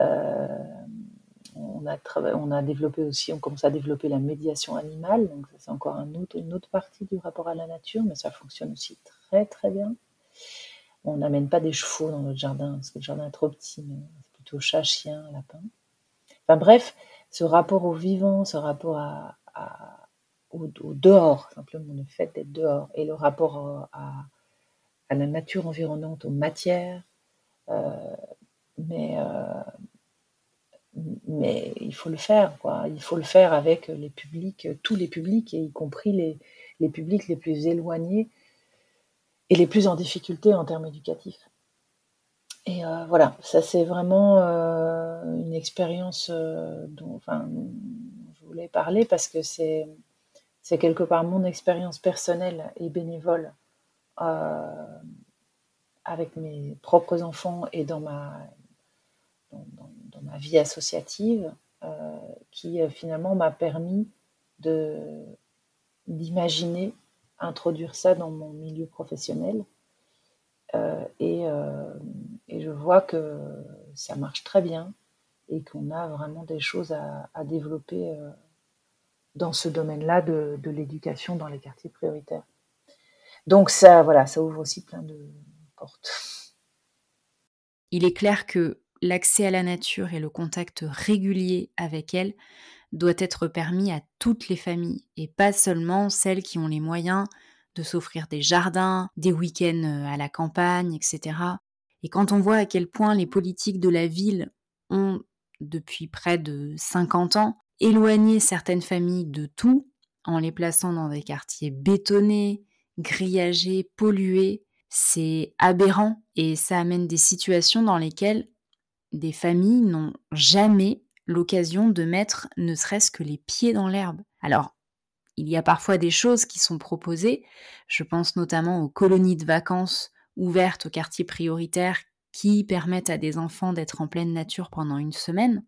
Euh, on a, on a développé aussi, on commence à développer la médiation animale, donc c'est encore autre, une autre partie du rapport à la nature, mais ça fonctionne aussi très très bien. On n'amène pas des chevaux dans notre jardin, parce que le jardin est trop petit, mais c'est plutôt chat, chien, lapin. Enfin bref, ce rapport au vivant, ce rapport à, au, dehors, simplement le fait d'être dehors, et le rapport à, la nature environnante, aux matières. Euh, mais, euh, mais il faut le faire, quoi. Il faut le faire avec les publics, tous les publics, y compris les, les publics les plus éloignés et les plus en difficulté en termes éducatifs. Et euh, voilà, ça c'est vraiment euh, une expérience euh, dont enfin, je voulais parler parce que c'est, c'est quelque part mon expérience personnelle et bénévole avec mes propres enfants et dans ma, ma vie associative qui finalement m'a permis de, d'imaginer introduire ça dans mon milieu professionnel euh, euh, et, je vois que ça marche très bien et qu'on a vraiment des choses à, développer euh, dans ce domaine-là de, l'éducation dans les quartiers prioritaires. Donc ça, voilà, ça ouvre aussi plein de portes. Il est clair que l'accès à la nature et le contact régulier avec elle doit être permis à toutes les familles et pas seulement celles qui ont les moyens de s'offrir des jardins, des week-ends euh, à la campagne, etc. Et quand on voit à quel point les politiques de la ville ont, depuis près de 50 ans, éloigné certaines familles de tout, en les plaçant dans des quartiers bétonnés, grillagés, pollués, c'est aberrant et ça amène des situations dans lesquelles des familles n'ont jamais l'occasion de mettre ne serait-ce que les pieds dans l'herbe. Alors, il y a parfois des choses qui sont proposées, je pense notamment aux colonies de vacances ouvertes aux quartiers prioritaires qui permettent à des enfants d'être en pleine nature pendant une semaine.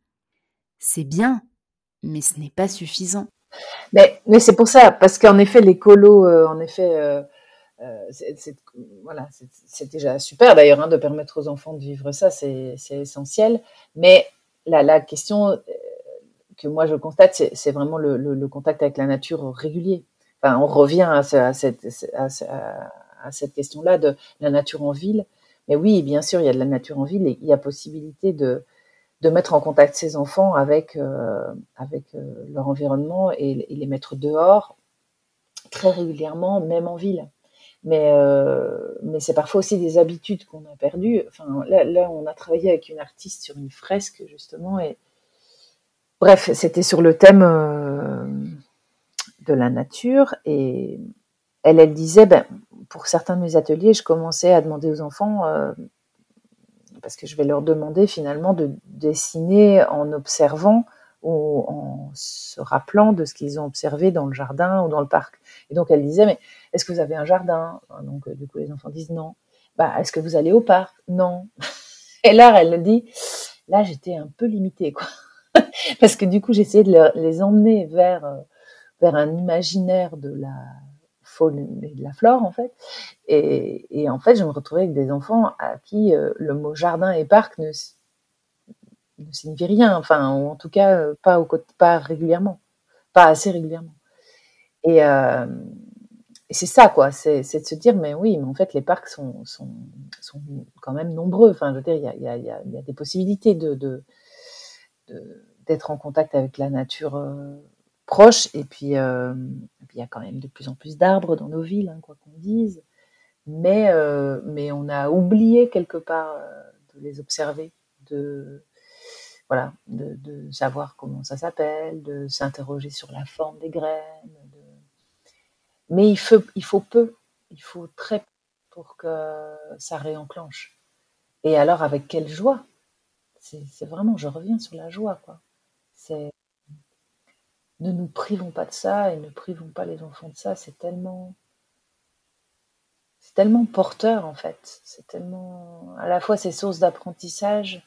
C'est bien, mais ce n'est pas suffisant. Mais, c'est pour ça, parce qu'en effet, les colos, euh, en effet, euh, c'est, voilà, c'est, déjà super d'ailleurs hein, de permettre aux enfants de vivre ça, c'est, essentiel. Mais la, la question, que moi je constate, c'est vraiment le, contact avec la nature régulier. Enfin, on revient à, cette, à, cette question-là de la nature en ville. mais oui, bien sûr, il y a de la nature en ville et il y a possibilité de, de mettre en contact ces enfants avec, euh, avec euh, leur environnement et, les mettre dehors très régulièrement, même en ville. Mais, euh, mais c'est parfois aussi des habitudes qu'on a perdues. Enfin, là, là, on a travaillé avec une artiste sur une fresque, justement, et bref, c'était sur le thème de la nature, et elle, elle disait, ben, pour certains de mes ateliers, je commençais à demander aux enfants parce que je vais leur demander finalement de dessiner en observant en se rappelant de ce qu'ils ont observé dans le jardin ou dans le parc. Et donc elle disait, mais est-ce que vous avez un jardin? Donc euh, du coup les enfants disent non. Bah, est-ce que vous allez au parc? Non. [LAUGHS] Et là elle dit, là j'étais un peu limitée quoi, [LAUGHS] parce que du coup j'essayais de les emmener vers euh, vers un imaginaire de la faune et de la flore en fait. Et, en fait, je me retrouvais avec des enfants à qui euh, le mot jardin et parc ne, ne signifie rien, enfin, en tout cas euh, pas, au, pas régulièrement, pas assez régulièrement. Et, euh, c'est ça, quoi, c'est de se dire, mais oui, mais en fait, les parcs sont, sont, sont quand même nombreux. Enfin, je veux dire, il y a, y a, y a des possibilités de, de, d'être en contact avec la nature proche. Et puis, euh, il y a quand même de plus en plus d'arbres dans nos villes, hein, quoi qu'on dise. Mais, euh, mais on a oublié quelque part euh, de les observer, de, voilà, de, savoir comment ça s'appelle, de s'interroger sur la forme des graines. Mais il faut, il faut peu, il faut très peu pour que ça réenclenche. Et alors, avec quelle joie? C'est vraiment, je reviens sur la joie, quoi. C'est ne nous privons pas de ça et ne privons pas les enfants de ça. C'est tellement, c'est tellement porteur en fait. C'est tellement, à la fois c'est source d'apprentissage.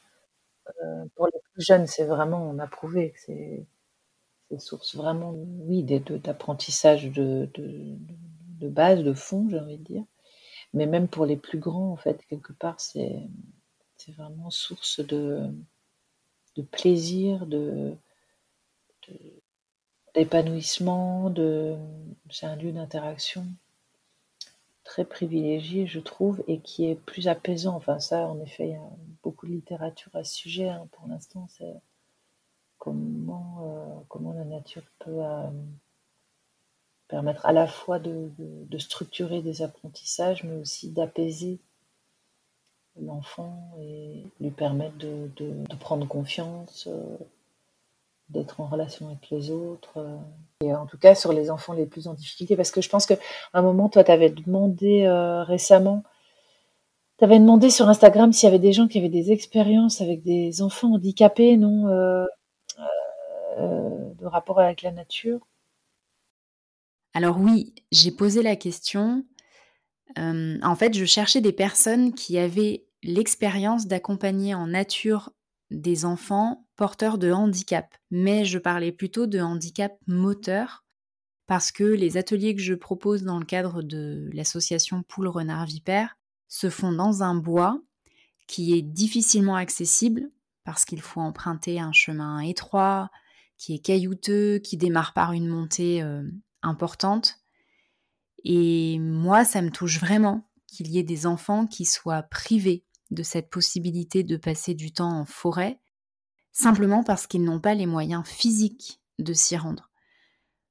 Euh, pour les plus jeunes, c'est vraiment, on a prouvé que c'est, c'est source vraiment, oui, d'apprentissage de, de, base, de fond, j'ai envie de dire. Mais même pour les plus grands, en fait, quelque part, c'est, vraiment source de, de plaisir, de d'épanouissement, de... c'est un lieu d'interaction très privilégié, je trouve, et qui est plus apaisant. Enfin, ça, en effet, il y a beaucoup de littérature à ce sujet. Hein, pour l'instant, c'est comment, euh, la nature peut euh, permettre à la fois de, structurer des apprentissages, mais aussi d'apaiser l'enfant et lui permettre de, prendre confiance. Euh, d'être en relation avec les autres. Et en tout cas, sur les enfants les plus en difficulté, parce que je pense qu'à un moment, toi, tu avais demandé récemment, tu avais demandé sur Instagram s'il y avait des gens qui avaient des expériences avec des enfants handicapés, non euh, De rapport avec la nature? Alors oui, j'ai posé la question. en fait, je cherchais des personnes qui avaient l'expérience d'accompagner en nature des enfants porteurs de handicap, mais je parlais plutôt de handicap moteur parce que les ateliers que je propose dans le cadre de l'association Poule Renard Vipère se font dans un bois qui est difficilement accessible parce qu'il faut emprunter un chemin étroit, qui est caillouteux, qui démarre par une montée euh, importante. Et moi, ça me touche vraiment qu'il y ait des enfants qui soient privés de cette possibilité de passer du temps en forêt, simplement parce qu'ils n'ont pas les moyens physiques de s'y rendre.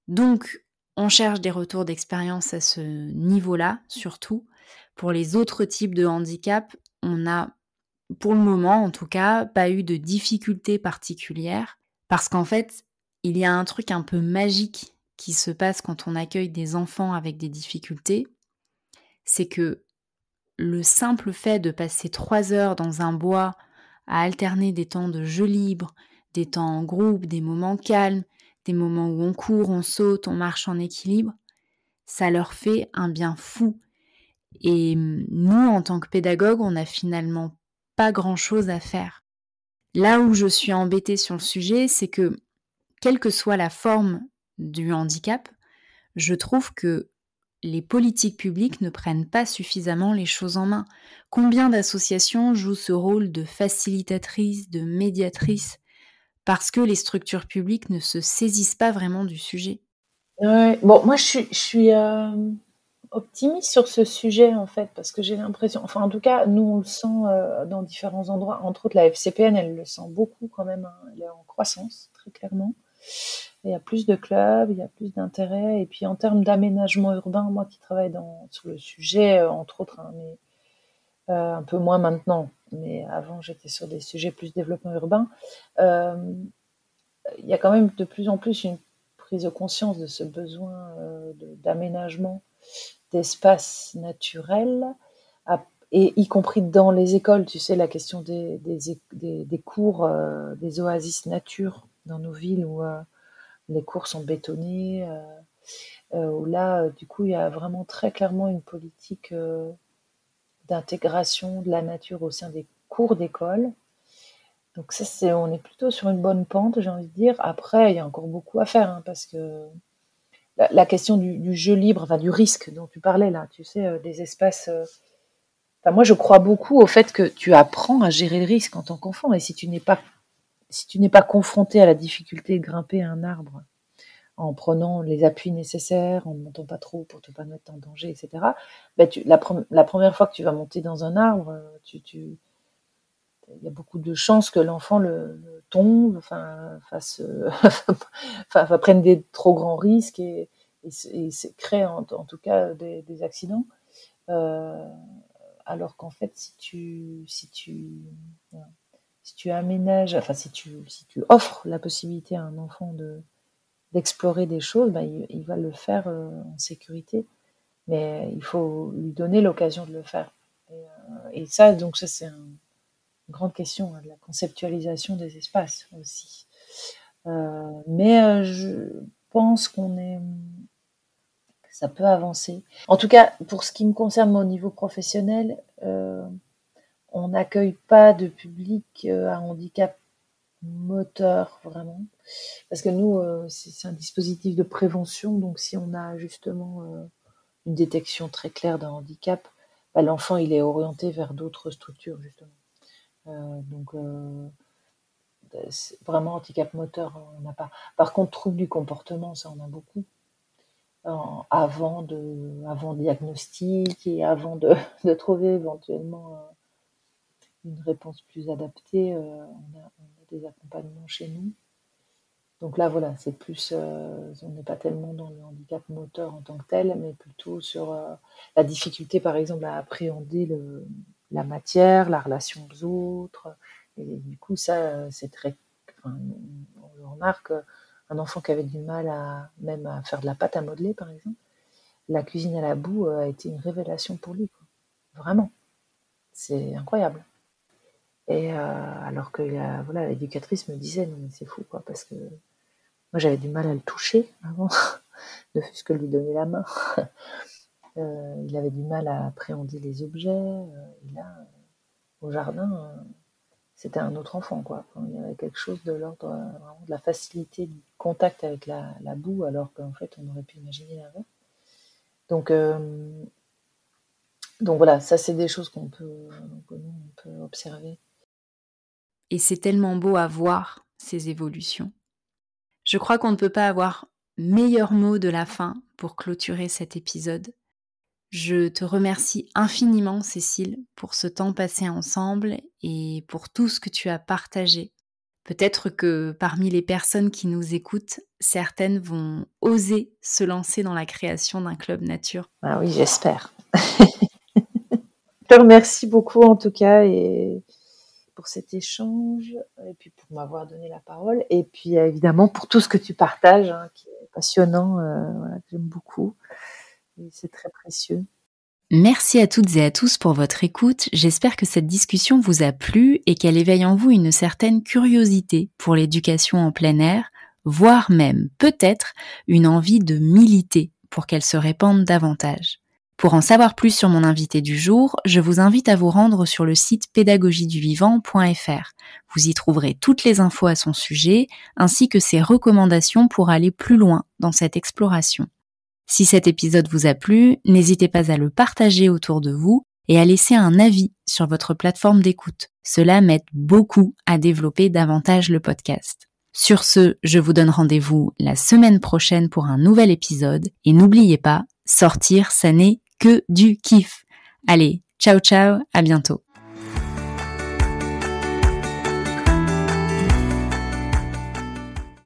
Donc, on cherche des retours d'expérience à ce niveau-là, surtout. Pour les autres types de handicap, on n'a, pour le moment en tout cas, pas eu de difficultés particulières, parce qu'en fait, il y a un truc un peu magique qui se passe quand on accueille des enfants avec des difficultés, c'est que le simple fait de passer trois heures dans un bois à alterner des temps de jeu libre, des temps en groupe, des moments calmes, des moments où on court, on saute, on marche en équilibre, ça leur fait un bien fou. Et nous, en tant que pédagogue, on n'a finalement pas grand-chose à faire. Là où je suis embêtée sur le sujet, c'est que, quelle que soit la forme du handicap, je trouve que les politiques publiques ne prennent pas suffisamment les choses en main. Combien d'associations jouent ce rôle de facilitatrice, de médiatrice, parce que les structures publiques ne se saisissent pas vraiment du sujet? Bon, moi, je suis, je suis euh, optimiste sur ce sujet en fait, parce que j'ai l'impression, enfin en tout cas, nous on le sent euh, dans différents endroits, entre autres la FCPN, elle le sent beaucoup quand même, hein. elle est en croissance très clairement. Il y a plus de clubs, il y a plus d'intérêt, et puis en termes d'aménagement urbain, moi qui travaille dans, sur le sujet, euh, entre autres, hein, mais euh, un peu moins maintenant, mais avant j'étais sur des sujets plus développement urbain, il y a quand même de plus en plus une prise de conscience de ce besoin d'aménagement d'espace naturel, et y compris dans les écoles, tu sais, la question des, des, cours, euh, des oasis nature dans nos villes où euh, les cours sont bétonnés, euh, où là, du coup, il y a vraiment très clairement une politique d'intégration de la nature au sein des cours d'école. Donc ça, c'est, on est plutôt sur une bonne pente, j'ai envie de dire. Après, il y a encore beaucoup à faire, hein, parce que la, question du, jeu libre, enfin du risque dont tu parlais là, tu sais, euh, des espaces. Euh, enfin, moi, je crois beaucoup au fait que tu apprends à gérer le risque en tant qu'enfant, et si tu n'es pas, si tu n'es pas confronté à la difficulté de grimper un arbre en prenant les appuis nécessaires, en ne montant pas trop pour ne pas mettre en danger, etc. Ben la, première fois que tu vas monter dans un arbre, euh, tu, tu il y a beaucoup de chances que l'enfant le, tombe, enfin, fasse, [LAUGHS] enfin, prenne des trop grands risques et, crée en, tout cas des, accidents. Euh, alors qu'en fait, si tu, si tu, si tu aménages, enfin, si tu, si tu offres la possibilité à un enfant de d'explorer des choses, ben, il, va le faire euh, en sécurité. Mais il faut lui donner l'occasion de le faire. Et, euh, et ça, donc ça, c'est un, grande question, hein, de la conceptualisation des espaces aussi. Euh, mais euh, je pense qu'on est, ça peut avancer. En tout cas, pour ce qui me concerne au niveau professionnel, euh, on n'accueille pas de public à handicap moteur vraiment, parce que nous, c'est un dispositif de prévention, donc si on a justement une détection très claire d'un handicap, bah, l'enfant il est orienté vers d'autres structures justement. Euh, donc, euh, vraiment handicap moteur, on n'a pas. Par contre, trouble du comportement, ça on a beaucoup. avant, de, avant diagnostic et avant [LAUGHS] de, trouver éventuellement euh, une réponse plus adaptée, on a, on, a, des accompagnements chez nous. Donc là, voilà, c'est plus, on n'est pas tellement dans le handicap moteur en tant que tel, mais plutôt sur la difficulté, par exemple, à appréhender le, la matière, la relation aux autres. Et du coup, ça, c'est très. Enfin, on remarque, un enfant qui avait du mal à même à faire de la pâte à modeler, par exemple, la cuisine à la boue euh, a été une révélation pour lui. Vraiment. C'est incroyable. Et euh, alors que voilà, l'éducatrice me disait, non mais c'est fou, quoi, parce que moi j'avais du mal à le toucher avant, [LAUGHS] ne fût-ce que lui donner la main. Euh, il avait du mal à appréhender les objets. Euh, et là, euh, au jardin, c'était un autre enfant. Quoi. il y avait quelque chose de l'ordre de la facilité du contact avec la, boue, alors qu'en fait, on aurait pu imaginer l'inverse. Donc, voilà, ça, c'est des choses qu'on peut, peut observer. Et c'est tellement beau à voir ces évolutions. Je crois qu'on ne peut pas avoir meilleur mot de la fin pour clôturer cet épisode. Je te remercie infiniment, Cécile, pour ce temps passé ensemble et pour tout ce que tu as partagé. Peut-être que parmi les personnes qui nous écoutent, certaines vont oser se lancer dans la création d'un club nature. Ah oui, j'espère. Je te remercie beaucoup en tout cas et pour cet échange et puis pour m'avoir donné la parole et puis évidemment pour tout ce que tu partages hein, qui est passionnant, euh, j'aime beaucoup c'est très précieux. Merci à toutes et à tous pour votre écoute. J'espère que cette discussion vous a plu et qu'elle éveille en vous une certaine curiosité pour l'éducation en plein air, voire même peut-être une envie de militer pour qu'elle se répande davantage. Pour en savoir plus sur mon invité du jour, je vous invite à vous rendre sur le site pédagogieduvivant.fr. Vous y trouverez toutes les infos à son sujet, ainsi que ses recommandations pour aller plus loin dans cette exploration. Si cet épisode vous a plu, n'hésitez pas à le partager autour de vous et à laisser un avis sur votre plateforme d'écoute. Cela m'aide beaucoup à développer davantage le podcast. Sur ce, je vous donne rendez-vous la semaine prochaine pour un nouvel épisode et n'oubliez pas, sortir, ça n'est que du kiff. Allez, ciao ciao, à bientôt.